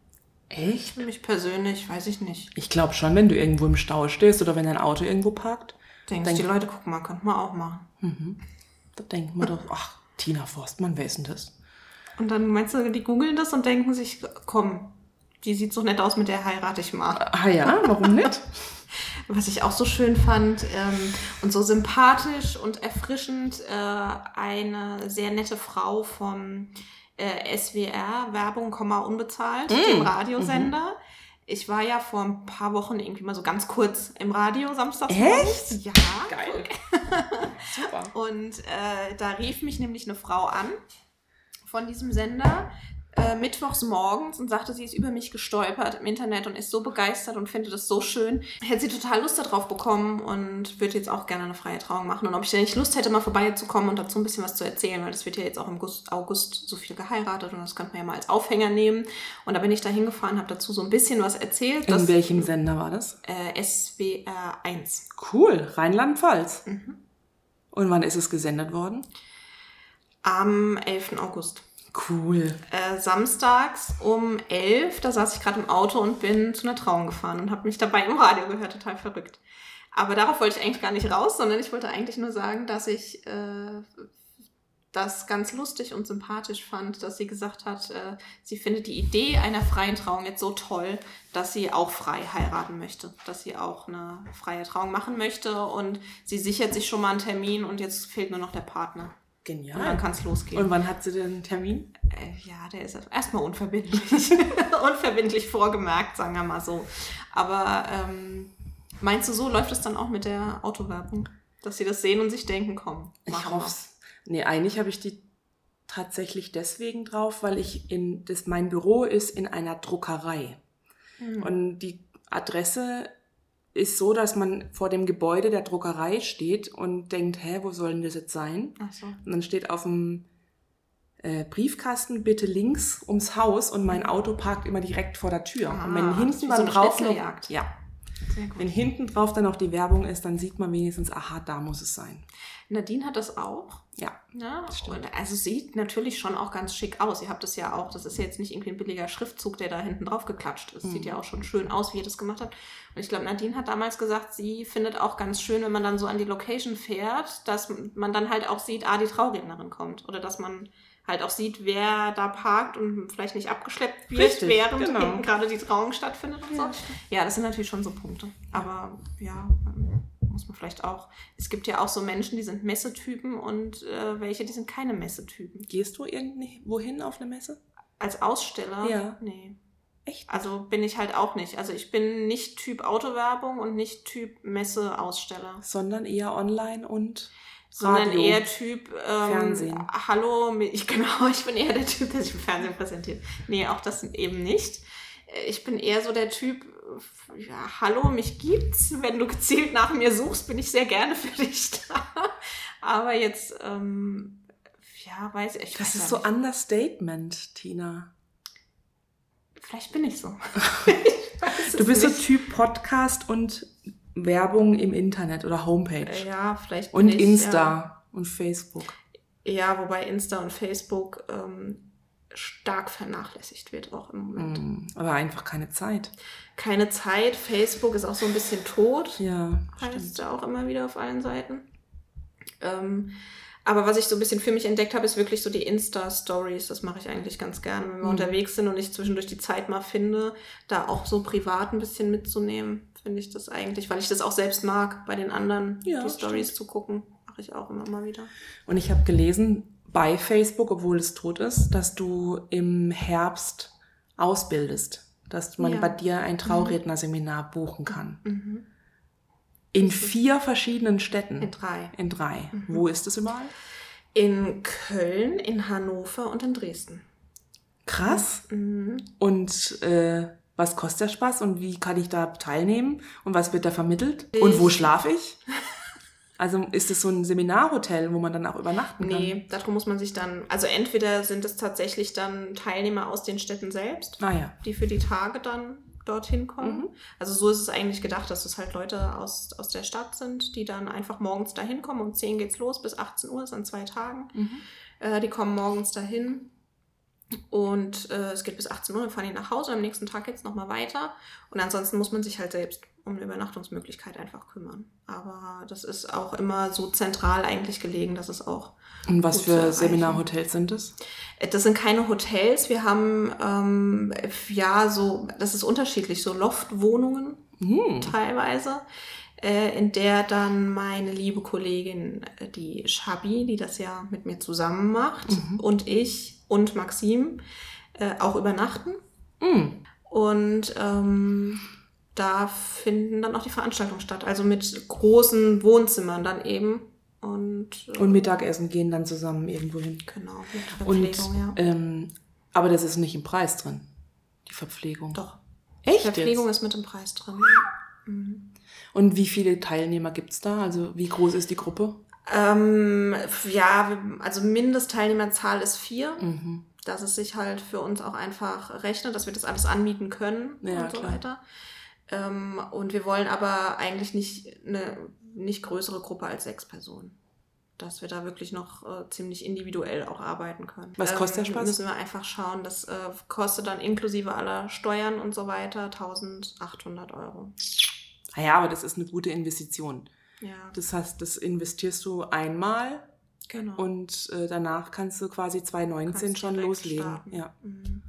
Echt? Für mich persönlich, weiß ich nicht. Ich glaube schon, wenn du irgendwo im Stau stehst oder wenn dein Auto irgendwo parkt, Denkst Denk- die Leute, guck mal, könnte man auch machen. da denkt man doch, ach, Tina Forstmann, wer ist denn das? Und dann meinst du, die googeln das und denken sich, komm, die sieht so nett aus, mit der heirate ich mal. Ah ja, warum nicht? Was ich auch so schön fand ähm, und so sympathisch und erfrischend, äh, eine sehr nette Frau vom äh, SWR, Werbung, Komma, unbezahlt, dem Radiosender. Ich war ja vor ein paar Wochen irgendwie mal so ganz kurz im Radio samstags. Echt? Ja. Geil. Super. Und äh, da rief mich nämlich eine Frau an von diesem Sender äh, mittwochs morgens und sagte, sie ist über mich gestolpert im Internet und ist so begeistert und findet es so schön. Hätte sie total Lust darauf bekommen und würde jetzt auch gerne eine freie Trauung machen. Und ob ich denn nicht Lust hätte, mal vorbeizukommen und dazu ein bisschen was zu erzählen, weil das wird ja jetzt auch im August, August so viel geheiratet und das könnte man ja mal als Aufhänger nehmen. Und da bin ich da hingefahren, habe dazu so ein bisschen was erzählt. In Das, welchem Sender war das? äh, SWR 1. Cool, Rheinland-Pfalz. Und wann ist es gesendet worden? Am 11. August. Cool. äh, samstags um 11, da saß ich gerade im Auto und bin zu einer Trauung gefahren und habe mich dabei im Radio gehört, total verrückt. Aber darauf wollte ich eigentlich gar nicht raus, sondern ich wollte eigentlich nur sagen, dass ich äh, das ganz lustig und sympathisch fand, dass sie gesagt hat, äh, sie findet die Idee einer freien Trauung jetzt so toll, dass sie auch frei heiraten möchte, dass sie auch eine freie Trauung machen möchte und sie sichert sich schon mal einen Termin und jetzt fehlt nur noch der Partner. Und dann Genial. kann es losgehen. Und wann hat sie denn einen Termin? Äh, ja, der ist erstmal unverbindlich. unverbindlich vorgemerkt, sagen wir mal so. Aber ähm, meinst du, so läuft es dann auch mit der Autowerbung? Dass sie das sehen und sich denken, komm, Ich hoffe Nee, eigentlich habe ich die tatsächlich deswegen drauf, weil ich in das mein Büro ist in einer Druckerei. Hm. Und die Adresse ist so, dass man vor dem Gebäude der Druckerei steht und denkt, hä, wo soll denn das jetzt sein? Ach so. Und dann steht auf dem äh, Briefkasten bitte links ums Haus und mein Auto parkt immer direkt vor der Tür. Ah, und wenn ist hinten dann so drauf noch, ja, wenn hinten drauf dann noch die Werbung ist, dann sieht man wenigstens, aha, da muss es sein. Nadine hat das auch. Ja, Ja, Das stimmt. und also sieht natürlich schon auch ganz schick aus. Ihr habt es ja auch, das ist ja jetzt nicht irgendwie ein billiger Schriftzug, der da hinten drauf geklatscht ist. Sieht Mhm. ja auch schon schön aus, wie ihr das gemacht habt. Und ich glaube, Nadine hat damals gesagt, sie findet auch ganz schön, wenn man dann so an die Location fährt, dass man dann halt auch sieht, ah, die Traurednerin kommt. Oder dass man halt auch sieht, wer da parkt und vielleicht nicht abgeschleppt wird, Richtig, während genau. gerade die Trauung stattfindet und Ja, so. Ja, das sind natürlich schon so Punkte. Aber ja, muss man vielleicht auch. Es gibt ja auch so Menschen, die sind Messetypen und äh, welche, die sind keine Messetypen. Gehst du irgendwo hin auf eine Messe? Als Aussteller? Ja. Nee. Echt? Also bin ich halt auch nicht. Also ich bin nicht Typ Autowerbung und nicht Typ Messe-Aussteller. Sondern eher online und Sondern Radio. eher Typ ähm, Fernsehen. Hallo, ich, genau, ich bin eher der Typ, der sich im Fernsehen präsentiert. Nee, auch das eben nicht. Äh, Ich bin eher so der Typ, ja, hallo, mich gibt's. Wenn du gezielt nach mir suchst, bin ich sehr gerne für dich da. Aber jetzt, ähm, ja, weiß ich. Das weiß ist ja so nicht. Understatement, Tina. Vielleicht bin ich so. Ich Du bist so nicht. Typ Podcast und Werbung im Internet oder Homepage. Ja, vielleicht bin und ich, Insta und Facebook. Ja, ja, wobei Insta und Facebook ähm, stark vernachlässigt wird auch im Moment. Mm, Aber einfach keine Zeit. Keine Zeit. Facebook ist auch so ein bisschen tot. Ja, heißt stimmt. auch immer wieder auf allen Seiten. Ähm, aber was ich so ein bisschen für mich entdeckt habe, ist wirklich so die Insta-Stories. Das mache ich eigentlich ganz gerne, wenn wir Mhm. unterwegs sind und ich zwischendurch die Zeit mal finde, da auch so privat ein bisschen mitzunehmen, finde ich das eigentlich, weil ich das auch selbst mag, bei den anderen Ja, die Stories zu gucken. Mache ich auch immer mal wieder. Und ich habe gelesen bei Facebook, obwohl es tot ist, dass du im Herbst ausbildest. Dass man Ja. bei dir ein Traurednerseminar buchen kann. Mhm. In vier verschiedenen Städten. In drei. In drei. Mhm. Wo ist es überall? In Köln, in Hannover und in Dresden. Krass. Mhm. Und äh, was kostet der Spaß und wie kann ich da teilnehmen und was wird da vermittelt? Und wo Ich- schlafe ich? Also ist es so ein Seminarhotel, wo man dann auch übernachten kann? Nee, darum muss man sich dann, also entweder sind es tatsächlich dann Teilnehmer aus den Städten selbst, Ah ja. die für die Tage dann dorthin kommen. Mhm. Also so ist es eigentlich gedacht, dass es halt Leute aus, aus der Stadt sind, die dann einfach morgens dahin kommen. Um 10 geht's los, bis 18 Uhr ist an zwei Tagen. Mhm. Äh, die kommen morgens dahin und äh, es geht bis 18 Uhr, dann fahren die nach Hause. Am nächsten Tag geht's nochmal weiter. Und ansonsten muss man sich halt selbst um eine Übernachtungsmöglichkeit einfach kümmern. Aber das ist auch immer so zentral eigentlich gelegen, dass es auch Und was für. Seminarhotels sind es? Äh, Das sind keine Hotels. Wir haben ähm, ja so, das ist unterschiedlich, so Loftwohnungen Hm. teilweise, äh, in der dann meine liebe Kollegin, äh, die Shabi, die das ja mit mir zusammen macht, Mhm. und ich und Maxim äh, auch übernachten. Hm. Und ähm, da finden dann auch die Veranstaltungen statt. Also mit großen Wohnzimmern dann eben. Und, äh, Und Mittagessen gehen dann zusammen irgendwo hin. Genau, Und, ja. ähm, aber das ist nicht im Preis drin, die Verpflegung. Doch. Echt Verpflegung jetzt? ist mit im Preis drin. Mhm. Und wie viele Teilnehmer gibt's da? Also wie groß ist die Gruppe? Ähm, ja, also Mindestteilnehmerzahl ist vier. Mhm. Dass es sich halt für uns auch einfach rechnet, dass wir das alles anmieten können Ja, und so klar. weiter. Ähm, und wir wollen aber eigentlich nicht eine nicht größere Gruppe als sechs Personen. Dass wir da wirklich noch äh, ziemlich individuell auch arbeiten können. Was kostet der ähm, Spaß? Müssen wir einfach schauen. Das äh, kostet dann inklusive aller Steuern und so weiter 1800 Euro. Ah ja, aber das ist eine gute Investition. Ja, Das heißt, das investierst du einmal genau. und äh, danach kannst du quasi 2019 Kannst schon loslegen. starten. Ja. Mhm.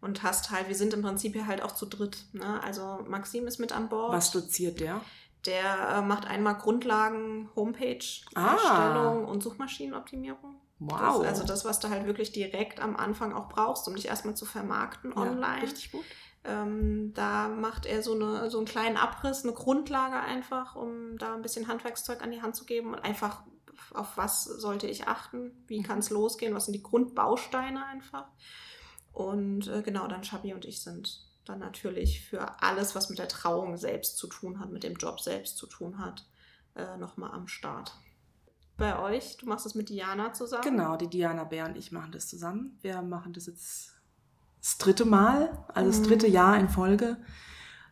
Und hast halt, wir sind im Prinzip ja halt auch zu dritt. Ne? Also Maxim ist mit an Bord. Was doziert der? Der äh, macht einmal Grundlagen, Homepage, Ah. Erstellung und Suchmaschinenoptimierung. Wow. Das, also das, was du halt wirklich direkt am Anfang auch brauchst, um dich erstmal zu vermarkten Ja, online. Richtig gut. Ähm, da macht er so, eine, so einen kleinen Abriss, eine Grundlage einfach, um da ein bisschen Handwerkszeug an die Hand zu geben und einfach auf was sollte ich achten, wie kann es losgehen, was sind die Grundbausteine einfach. Und äh, genau, dann Shabi und ich sind dann natürlich für alles, was mit der Trauung selbst zu tun hat, mit dem Job selbst zu tun hat, äh, nochmal am Start. Bei euch, du machst das mit Diana zusammen? Genau, die Diana Bär und ich machen das zusammen. Wir machen das jetzt das dritte Mal, also das Mhm. dritte Jahr in Folge.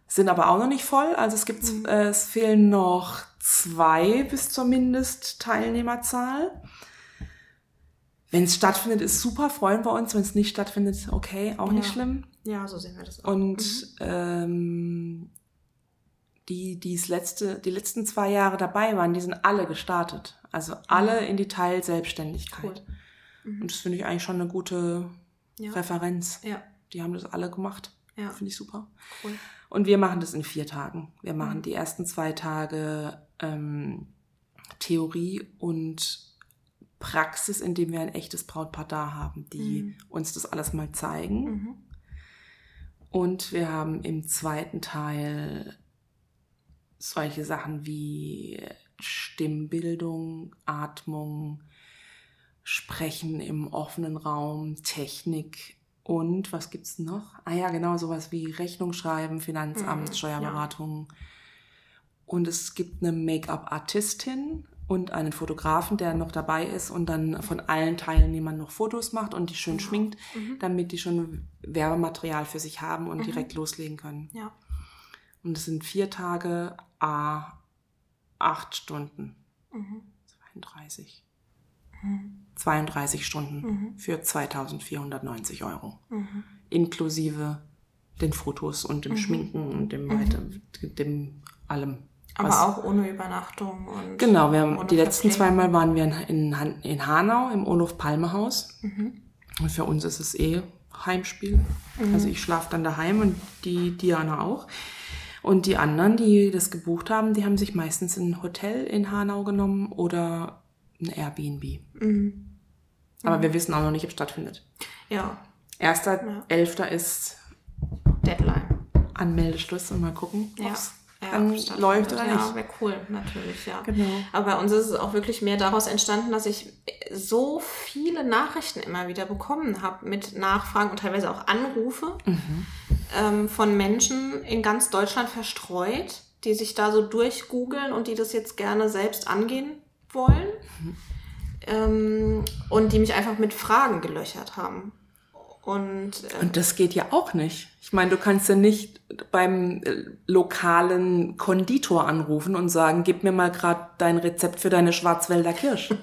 Sind aber auch noch nicht voll. Also es gibt, Mhm. äh, es fehlen noch zwei bis zur Mindestteilnehmerzahl. Wenn es stattfindet, ist super, freuen wir uns. Wenn es nicht stattfindet, okay, auch nicht Ja. schlimm. Ja, so sehen wir das auch. Und Mhm. ähm, die, die's letzte, die letzten zwei Jahre dabei waren, die sind alle gestartet. Also alle in die Teilselbstständigkeit. Cool. Mhm. Und das finde ich eigentlich schon eine gute Ja. Referenz. Ja, Die haben das alle gemacht. ja, Finde ich super. cool. Und wir machen das in vier Tagen. Wir machen Mhm. die ersten zwei Tage ähm, Theorie und Praxis, indem wir ein echtes Brautpaar da haben, die Mhm. uns das alles mal zeigen. Mhm. Und wir haben im zweiten Teil solche Sachen wie Stimmbildung, Atmung, Sprechen im offenen Raum, Technik und was gibt's noch? Ah ja, genau, sowas wie Rechnung schreiben, Finanzamt, Mhm, Steuerberatung. Und es gibt eine Make-up-Artistin und einen Fotografen, der noch dabei ist und dann von allen Teilnehmern noch Fotos macht und die schön schminkt Mhm. damit die schon Werbematerial für sich haben und Mhm. direkt loslegen können. Ja. Und es sind vier Tage, a acht Stunden, Mhm. 32. Mhm. 32 Stunden Mhm. für 2490 Euro. Mhm. Inklusive den Fotos und dem Mhm. Schminken und dem, Mhm. weiter, dem allem. Aber was- auch ohne Übernachtung und. Genau, wir haben die letzten zweimal waren wir in, in, in Hanau im Olof Palme Haus. Mhm. Und für uns ist es eh Heimspiel. Mhm. Also ich schlafe dann daheim und die Diana auch. Und die anderen, die das gebucht haben, die haben sich meistens ein Hotel in Hanau genommen oder ein Airbnb. Mhm. Aber wir wissen auch noch nicht, ob es stattfindet. Ja, Erster, Ja. Elfter ist Deadline. Anmeldeschluss und mal gucken, Ja. ob's Ja, dann läuft oder ja, nicht. wäre cool, natürlich, ja. Genau. Aber bei uns ist es auch wirklich mehr daraus entstanden, dass ich so viele Nachrichten immer wieder bekommen habe mit Nachfragen und teilweise auch Anrufe Mhm. ähm, von Menschen in ganz Deutschland verstreut, die sich da so durchgoogeln und die das jetzt gerne selbst angehen wollen. Ähm, und die mich einfach mit Fragen gelöchert haben. Und, äh, Und das geht ja auch nicht. Ich meine, du kannst ja nicht beim äh, lokalen Konditor anrufen und sagen, gib mir mal gerade dein Rezept für deine Schwarzwälder Kirsch.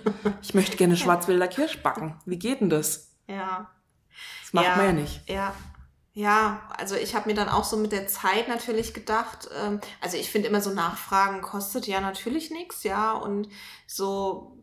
Ich möchte gerne Schwarzwälder Kirsch backen. Wie geht denn das? ja. Das macht ja, man ja nicht. Ja. Ja, also ich habe mir dann auch so mit der Zeit natürlich gedacht, ähm, also ich finde immer so Nachfragen kostet ja natürlich nichts, ja, und so,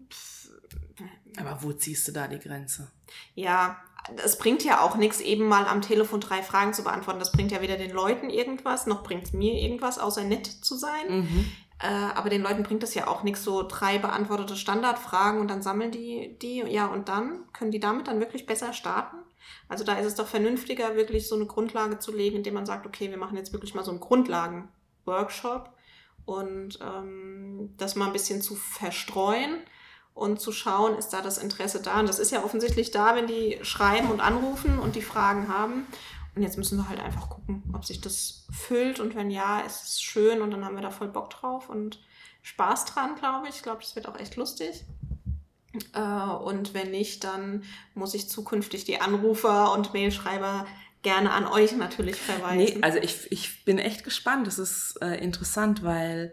Aber wo ziehst du da die Grenze? ja, es bringt ja auch nichts, eben mal am Telefon drei Fragen zu beantworten. Das bringt ja weder den Leuten irgendwas, noch bringt es mir irgendwas, außer nett zu sein. Mhm. Äh, aber den Leuten bringt es ja auch nichts, so drei beantwortete Standardfragen und dann sammeln die die, ja, und dann können die damit dann wirklich besser starten. Also da ist es doch vernünftiger, wirklich so eine Grundlage zu legen, indem man sagt, okay, wir machen jetzt wirklich mal so einen Grundlagen-Workshop und ähm, das mal ein bisschen zu verstreuen und zu schauen, ist da das Interesse da. Und das ist ja offensichtlich da, wenn die schreiben und anrufen und die Fragen haben. Und jetzt müssen wir halt einfach gucken, ob sich das füllt und wenn ja, ist es schön und dann haben wir da voll Bock drauf und Spaß dran, glaube ich. Ich glaube, das wird auch echt lustig. Äh, und wenn nicht, dann muss ich zukünftig die Anrufer und Mailschreiber gerne an euch natürlich verweisen. Nee, also ich, ich bin echt gespannt. Das ist äh, interessant, weil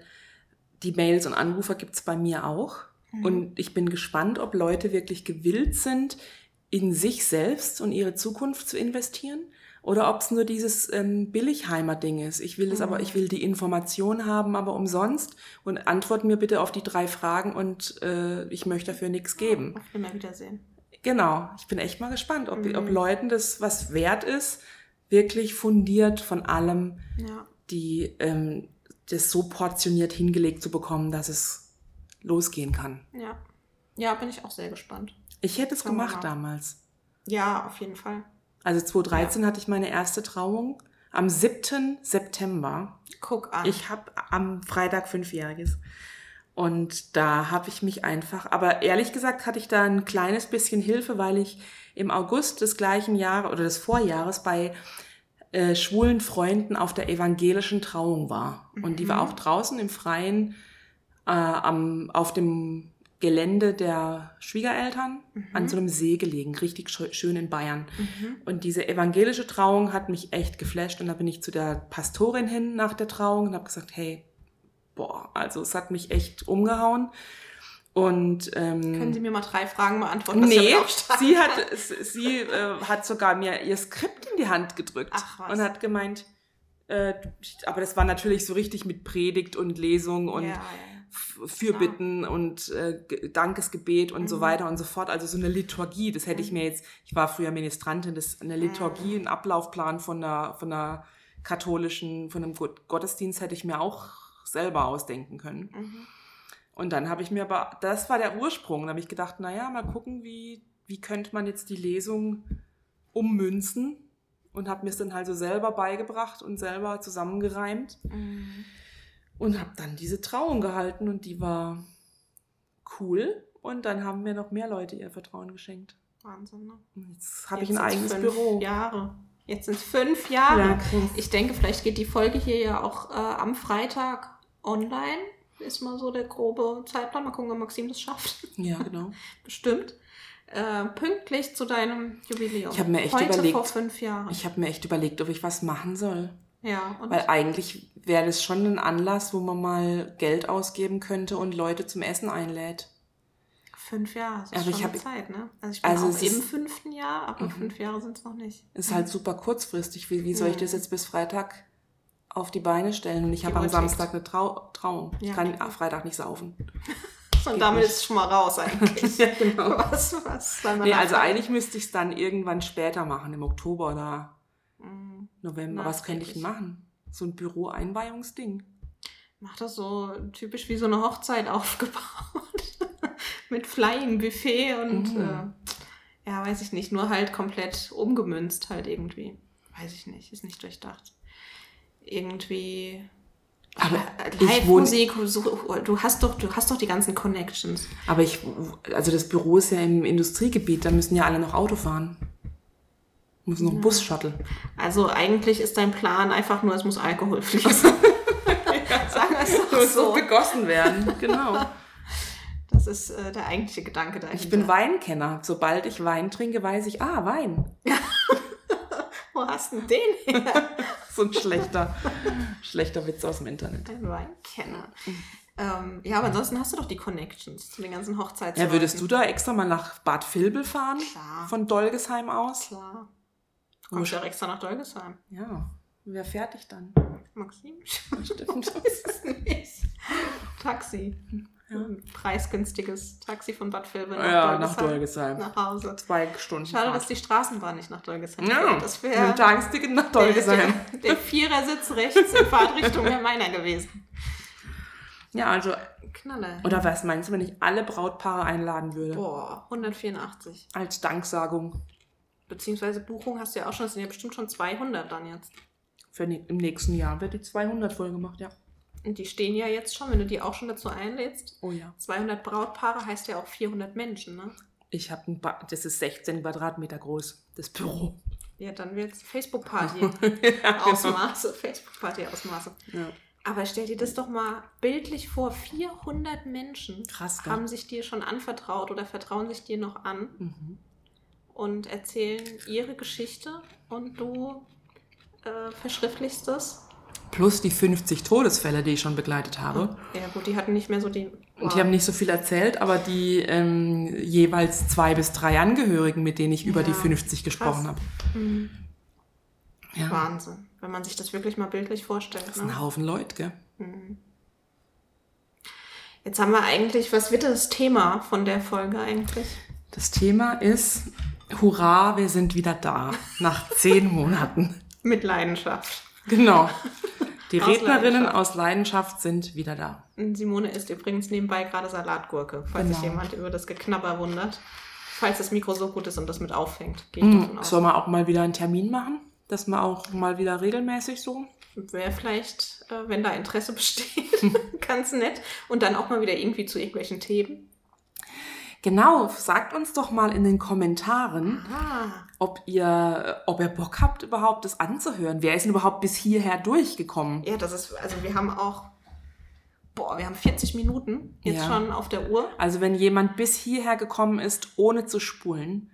die Mails und Anrufer gibt's bei mir auch. Und ich bin gespannt, ob Leute wirklich gewillt sind, in sich selbst und ihre Zukunft zu investieren. Oder ob es nur dieses ähm, Billigheimer-Ding ist. Ich will es aber, ich will die Information haben, aber umsonst. Und antwort mir bitte auf die drei Fragen und äh, ich möchte dafür nichts geben. Auf immer Wiedersehen. Genau, ich bin echt mal gespannt, ob, ob Leuten das was wert ist, wirklich fundiert von allem Ja. die ähm, das so portioniert hingelegt zu bekommen, dass es losgehen kann. Ja. Ja, bin ich auch sehr gespannt. Ich hätte es gemacht mal. damals. Ja, auf jeden Fall. Also 2013 hatte ich meine erste Trauung am 7. September. Guck an. Ich habe am Freitag fünfjähriges. Und da habe ich mich einfach, aber ehrlich gesagt hatte ich da ein kleines bisschen Hilfe, weil ich im August des gleichen Jahres oder des Vorjahres bei äh, schwulen Freunden auf der evangelischen Trauung war. Und die war auch draußen im Freien äh, am, auf dem Gelände der Schwiegereltern an so einem See gelegen, richtig schö- schön in Bayern. Und diese evangelische Trauung hat mich echt geflasht. Und da bin ich zu der Pastorin hin nach der Trauung und habe gesagt, hey, boah, also es hat mich echt umgehauen. Und ähm, Können Sie mir mal drei Fragen beantworten? Nee, sie hat, sie äh, hat sogar mir ihr Skript in die Hand gedrückt Ach, was. und hat gemeint, äh, aber das war natürlich so richtig mit Predigt und Lesung und Ja, ja, ja. Fürbitten und äh, Ge- Dankesgebet und Mhm. so weiter und so fort. Also so eine Liturgie, das hätte ich mir jetzt, ich war früher Ministrantin, das eine Liturgie, ein Ablaufplan von einer, von einer katholischen, von einem Gott- Gottesdienst hätte ich mir auch selber ausdenken können. Mhm. Und dann habe ich mir aber, das war der Ursprung, da habe ich gedacht, naja, mal gucken, wie, wie könnte man jetzt die Lesung ummünzen und habe mir es dann halt so selber beigebracht und selber zusammengereimt Mhm. Und habe dann diese Trauung gehalten und die war cool und dann haben mir noch mehr Leute ihr Vertrauen geschenkt. Wahnsinn, ne? Und jetzt habe ich ein eigenes fünf Büro. Jahre. Jetzt sind es fünf Jahre. Ja. Ich denke, vielleicht geht die Folge hier ja auch äh, am Freitag online. Ist mal so der grobe Zeitplan. Mal gucken, ob Maxim das schafft. Ja, genau. Bestimmt. Äh, pünktlich zu deinem Jubiläum. Ich hab mir echt Heute überlegt, vor fünf Jahren. Ich habe mir echt überlegt, ob ich was machen soll. Ja, Weil eigentlich wäre das schon ein Anlass, wo man mal Geld ausgeben könnte und Leute zum Essen einlädt. fünf Jahre. Das ist Aber schon ich hab- Zeit, ne? Also ich bin Also auch im ist- Mhm. fünften Jahr, aber fünf Jahre sind es noch nicht. Ist halt super kurzfristig. Wie, wie soll ich das jetzt bis Freitag auf die Beine stellen? Und ich habe am. Samstag eine Trau Trauung. Ich Ja, kann klar. am Freitag nicht saufen. Und damit nicht. ist es schon mal raus eigentlich. ja, genau. was, was soll man Nee, also eigentlich müsste ich es dann irgendwann später machen, im Oktober oder Mm, November. Was könnte ich denn machen? So ein Büro-Einweihungsding. Mach das so typisch wie so eine Hochzeit aufgebaut. Mit Flying Buffet und Mhm. äh, ja, weiß ich nicht, nur halt komplett umgemünzt halt irgendwie. Weiß ich nicht, ist nicht durchdacht. Irgendwie. Aber Live-Musik, du hast doch, du hast doch die ganzen Connections. Aber ich, also das Büro ist ja im Industriegebiet, da müssen ja alle noch Auto fahren. Müssen noch einen Bus shuttle. Also eigentlich ist dein Plan einfach nur, es muss Alkohol fließen. Sagen wir es doch Muss so. so begossen werden, genau. Das ist äh, der eigentliche Gedanke dahinter. Ich bin Weinkenner. Sobald ich Wein trinke, weiß ich, ah, Wein. Wo hast du denn den her? so ein schlechter, schlechter Witz aus dem Internet. Ein Weinkenner. Ähm, ja, aber ansonsten hast du doch die Connections zu den ganzen Hochzeits. Ja, würdest du da extra mal nach Bad Vilbel fahren? Klar. Von Dolgesheim aus? Klar. Du kommst ja auch extra nach Dolgesheim. Ja. Wer fährt dich dann? Maxim? Stimmt. ist es nicht. Taxi. Ein preisgünstiges Taxi von Bad Vilbel Ja, nach Dolgesheim. Nach Hause. Zwei Stunden. Schade, Fahrt. dass die Straßenbahn nicht nach Dolgesheim Ja, fährt. Das wäre dem Tagesticket nach der, Dolgesheim. der, der Vierersitz rechts in Fahrtrichtung wäre meiner gewesen. Ja, also, Knaller. oder was meinst du, wenn ich alle Brautpaare einladen würde? Boah, 184. Als Danksagung Beziehungsweise Buchung hast du ja auch schon, das sind ja bestimmt schon 200 dann jetzt. für ne im nächsten Jahr wird die 200 voll gemacht, ja. Und die stehen ja jetzt schon, wenn du die auch schon dazu einlädst. Oh ja. 200 Brautpaare heißt ja auch 400 Menschen, ne? Ich habe ein ba das ist 16 Quadratmeter groß, das Büro. Ja, dann wird es Facebook-Party Ausmaße. Facebook-Party-Ausmaße. Ja. Aber stell dir das doch mal bildlich vor. 400 Menschen Krass, haben sich dir schon anvertraut oder vertrauen sich dir noch an Mhm. Und erzählen ihre Geschichte und du äh, verschriftlichst das. Plus die 50 Todesfälle, die ich schon begleitet habe. Ja gut, die hatten nicht mehr so die... Und die haben nicht so viel erzählt, aber die ähm, jeweils zwei bis drei Angehörigen, mit denen ich über Ja, die 50 gesprochen habe. Mhm. Ja. Wahnsinn, wenn man sich das wirklich mal bildlich vorstellt. Das ist ein Ne? Haufen Leute, gell? Jetzt haben wir eigentlich, was wird das Thema von der Folge eigentlich? Das Thema ist, hurra, wir sind wieder da. Nach zehn Monaten. Mit Leidenschaft. Genau. Die Aus Rednerinnen Leidenschaft. aus Leidenschaft sind wieder da. Simone isst übrigens nebenbei gerade Salatgurke, falls sich Genau. jemand über das Geknabber wundert. Falls das Mikro so gut ist und das mit auffängt, gehe ich davon Hm, aus. Wir auch mal wieder einen Termin machen? Dass wir auch mal wieder regelmäßig so? Wäre vielleicht, äh, wenn da Interesse besteht, ganz nett. Und dann auch mal wieder irgendwie zu irgendwelchen Themen. Genau, sagt uns doch mal in den Kommentaren, Ah, ob ihr, ob ihr Bock habt, überhaupt das anzuhören. Wer ist denn überhaupt bis hierher durchgekommen? ja, das ist, also wir haben auch, boah, wir haben 40 Minuten jetzt Ja. schon auf der Uhr. Also wenn jemand bis hierher gekommen ist, ohne zu spulen,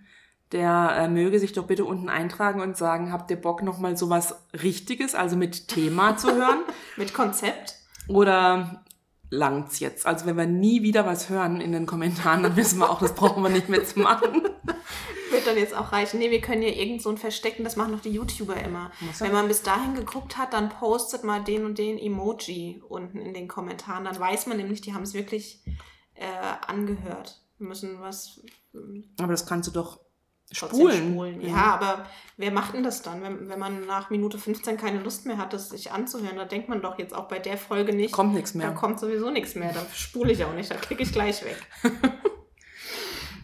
der äh, möge sich doch bitte unten eintragen und sagen, habt ihr Bock nochmal sowas Richtiges, also mit Thema zu hören? Mit Konzept. Oder langt's jetzt? Also wenn wir nie wieder was hören in den Kommentaren, dann wissen wir auch, das brauchen wir nicht mehr zu machen. Wird dann jetzt auch reichen. Nee, wir können ja irgend so ein Verstecken, das machen doch die YouTuber immer. Er? Wenn man bis dahin geguckt hat, dann postet mal den und den Emoji unten in den Kommentaren. Dann weiß man nämlich, die haben es wirklich äh, angehört. Wir müssen was ähm, Aber das kannst du doch spulen. spulen. Ja, aber wer macht denn das dann, wenn, wenn man nach Minute 15 keine Lust mehr hat, das sich anzuhören? Da denkt man doch jetzt auch bei der Folge nicht, Kommt nichts da mehr. kommt sowieso nichts mehr. Da spule ich auch nicht, da klicke ich gleich weg.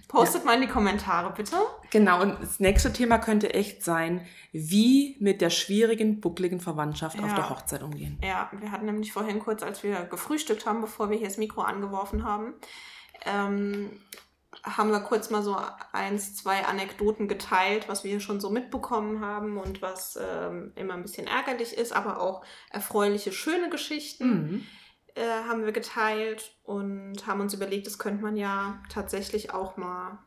Postet mal in die Kommentare, bitte. Genau, und das nächste Thema könnte echt sein, wie mit der schwierigen, buckligen Verwandtschaft auf Ja. der Hochzeit umgehen. Ja, wir hatten nämlich vorhin kurz, als wir gefrühstückt haben, bevor wir hier das Mikro angeworfen haben, ähm, haben wir kurz mal so eins, zwei Anekdoten geteilt, was wir schon so mitbekommen haben und was ähm, immer ein bisschen ärgerlich ist, aber auch erfreuliche, schöne Geschichten Mhm. äh, haben wir geteilt und haben uns überlegt, das könnte man ja tatsächlich auch mal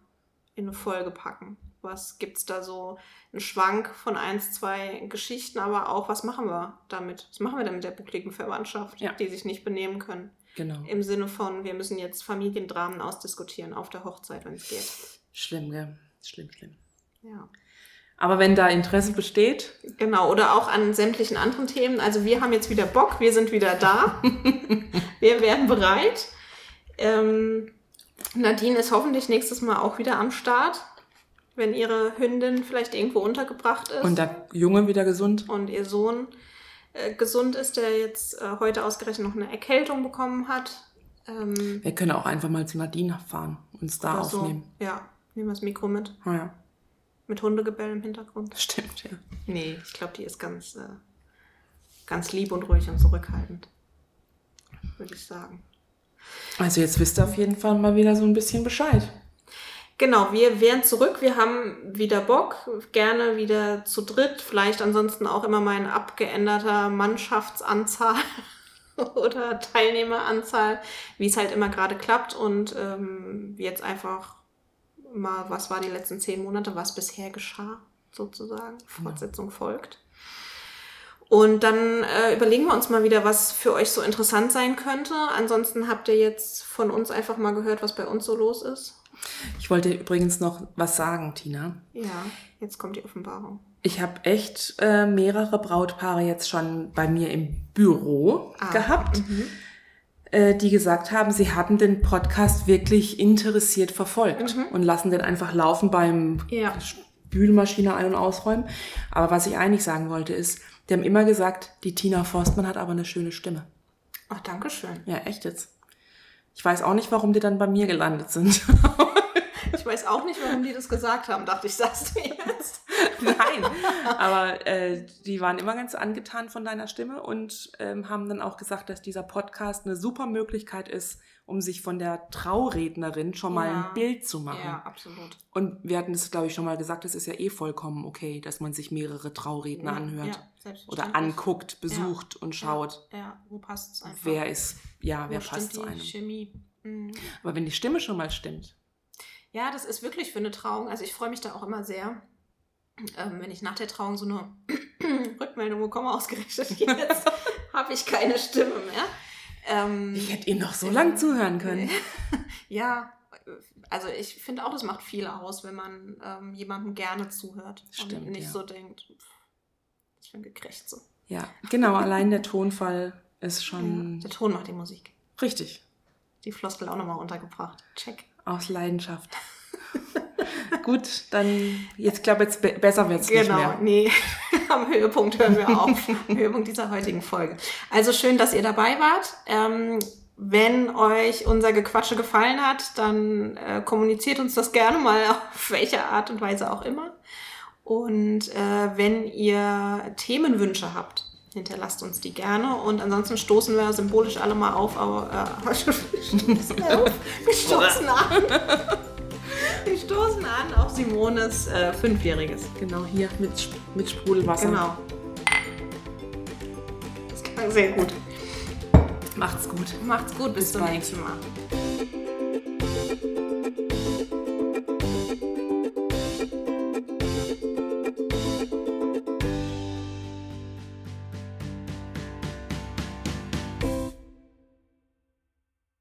in eine Folge packen. Was gibt's da so? Ein Schwank von eins, zwei Geschichten, aber auch, was machen wir damit? Was machen wir denn mit der buckligen Verwandtschaft, Ja. die sich nicht benehmen können? Genau. Im Sinne von, wir müssen jetzt Familiendramen ausdiskutieren auf der Hochzeit, wenn es geht. Schlimm, gell? Schlimm, schlimm. Ja. Aber wenn da Interesse besteht, Genau, oder auch an sämtlichen anderen Themen. Also wir haben jetzt wieder Bock, wir sind wieder da. wir werden bereit. Ähm, Nadine ist hoffentlich nächstes Mal auch wieder am Start, wenn ihre Hündin vielleicht irgendwo untergebracht ist und der Junge wieder gesund, und ihr Sohn äh, gesund ist, der jetzt äh, heute ausgerechnet noch eine Erkältung bekommen hat. Ähm, wir können auch einfach mal zu Nadine fahren, uns da so. aufnehmen. Ja, nehmen wir das Mikro mit. Ah, ja, Mit Hundegebell im Hintergrund. stimmt, ja. Nee, ich glaube, die ist ganz, äh, ganz lieb und ruhig und zurückhaltend. Würde ich sagen. Also jetzt wisst ihr auf jeden Fall mal wieder so ein bisschen Bescheid. Genau, wir wären zurück. Wir haben wieder Bock. Gerne wieder zu dritt. Vielleicht ansonsten auch immer mal in abgeänderter Mannschaftsanzahl. oder Teilnehmeranzahl, wie es halt immer gerade klappt und ähm, jetzt einfach mal, was war die letzten zehn Monate, was bisher geschah, sozusagen. Fortsetzung folgt. Und dann äh, überlegen wir uns mal wieder, was für euch so interessant sein könnte. Ansonsten habt ihr jetzt von uns einfach mal gehört, was bei uns so los ist. Ich wollte übrigens noch was sagen, Tina. Ja, jetzt kommt die Offenbarung. Ich habe echt äh, mehrere Brautpaare jetzt schon bei mir im Büro Ah, gehabt, äh, die gesagt haben, sie hatten den Podcast wirklich interessiert verfolgt und lassen den einfach laufen beim Ja. Spülmaschine ein- und ausräumen. Aber was ich eigentlich sagen wollte ist, die haben immer gesagt, die Tina Forstmann hat aber eine schöne Stimme. Ach, danke schön. Ja, echt jetzt. Ich weiß auch nicht, warum die dann bei mir gelandet sind. Ich weiß auch nicht, warum die das gesagt haben, dachte ich, sagst du jetzt. Nein, aber äh, die waren immer ganz angetan von deiner Stimme und ähm, haben dann auch gesagt, dass dieser Podcast eine super Möglichkeit ist, um sich von der Traurednerin schon mal Ja. ein Bild zu machen. Ja, absolut. Und wir hatten das, glaube ich, schon mal gesagt, es ist ja eh vollkommen okay, dass man sich mehrere Trauredner anhört Ja, oder anguckt, besucht und schaut, Ja, wo passt es einfach? wer ist, ja, Wo wer passt zu einem. Chemie. Mhm. Aber wenn die Stimme schon mal stimmt, Ja, das ist wirklich für eine Trauung. Also ich freue mich da auch immer sehr, ähm, wenn ich nach der Trauung so eine Rückmeldung bekomme, ausgerichtet jetzt habe ich keine Stimme mehr. Ähm, ich hätte ihnen noch so lang zuhören können. ja, also ich finde auch, es macht viel aus, wenn man ähm, jemandem gerne zuhört Stimmt, und nicht ja. so denkt, ich bin gekriegt so. Ja, genau, allein der Tonfall ist schon Der Ton macht die Musik. richtig. Die Floskel auch nochmal untergebracht. Check. Aus Leidenschaft. Gut, dann, jetzt glaube jetzt be besser wird's nicht Genau, mehr. nee, am Höhepunkt hören wir auf. Am Höhepunkt dieser heutigen Folge. Also schön, dass ihr dabei wart. Ähm, wenn euch unser Gequatsche gefallen hat, dann äh, kommuniziert uns das gerne mal auf welche Art und Weise auch immer. Und äh, wenn ihr Themenwünsche habt, hinterlasst uns die gerne. Und ansonsten stoßen wir symbolisch alle mal auf. Aber, äh. Wir stoßen an. Wir stoßen an auf Simones äh, Fünfjähriges. Genau, hier mit, Sp- mit Sprudelwasser. Genau. Das klang sehr gut. Macht's gut. Macht's gut, bis, Bis zum bald. nächsten Mal.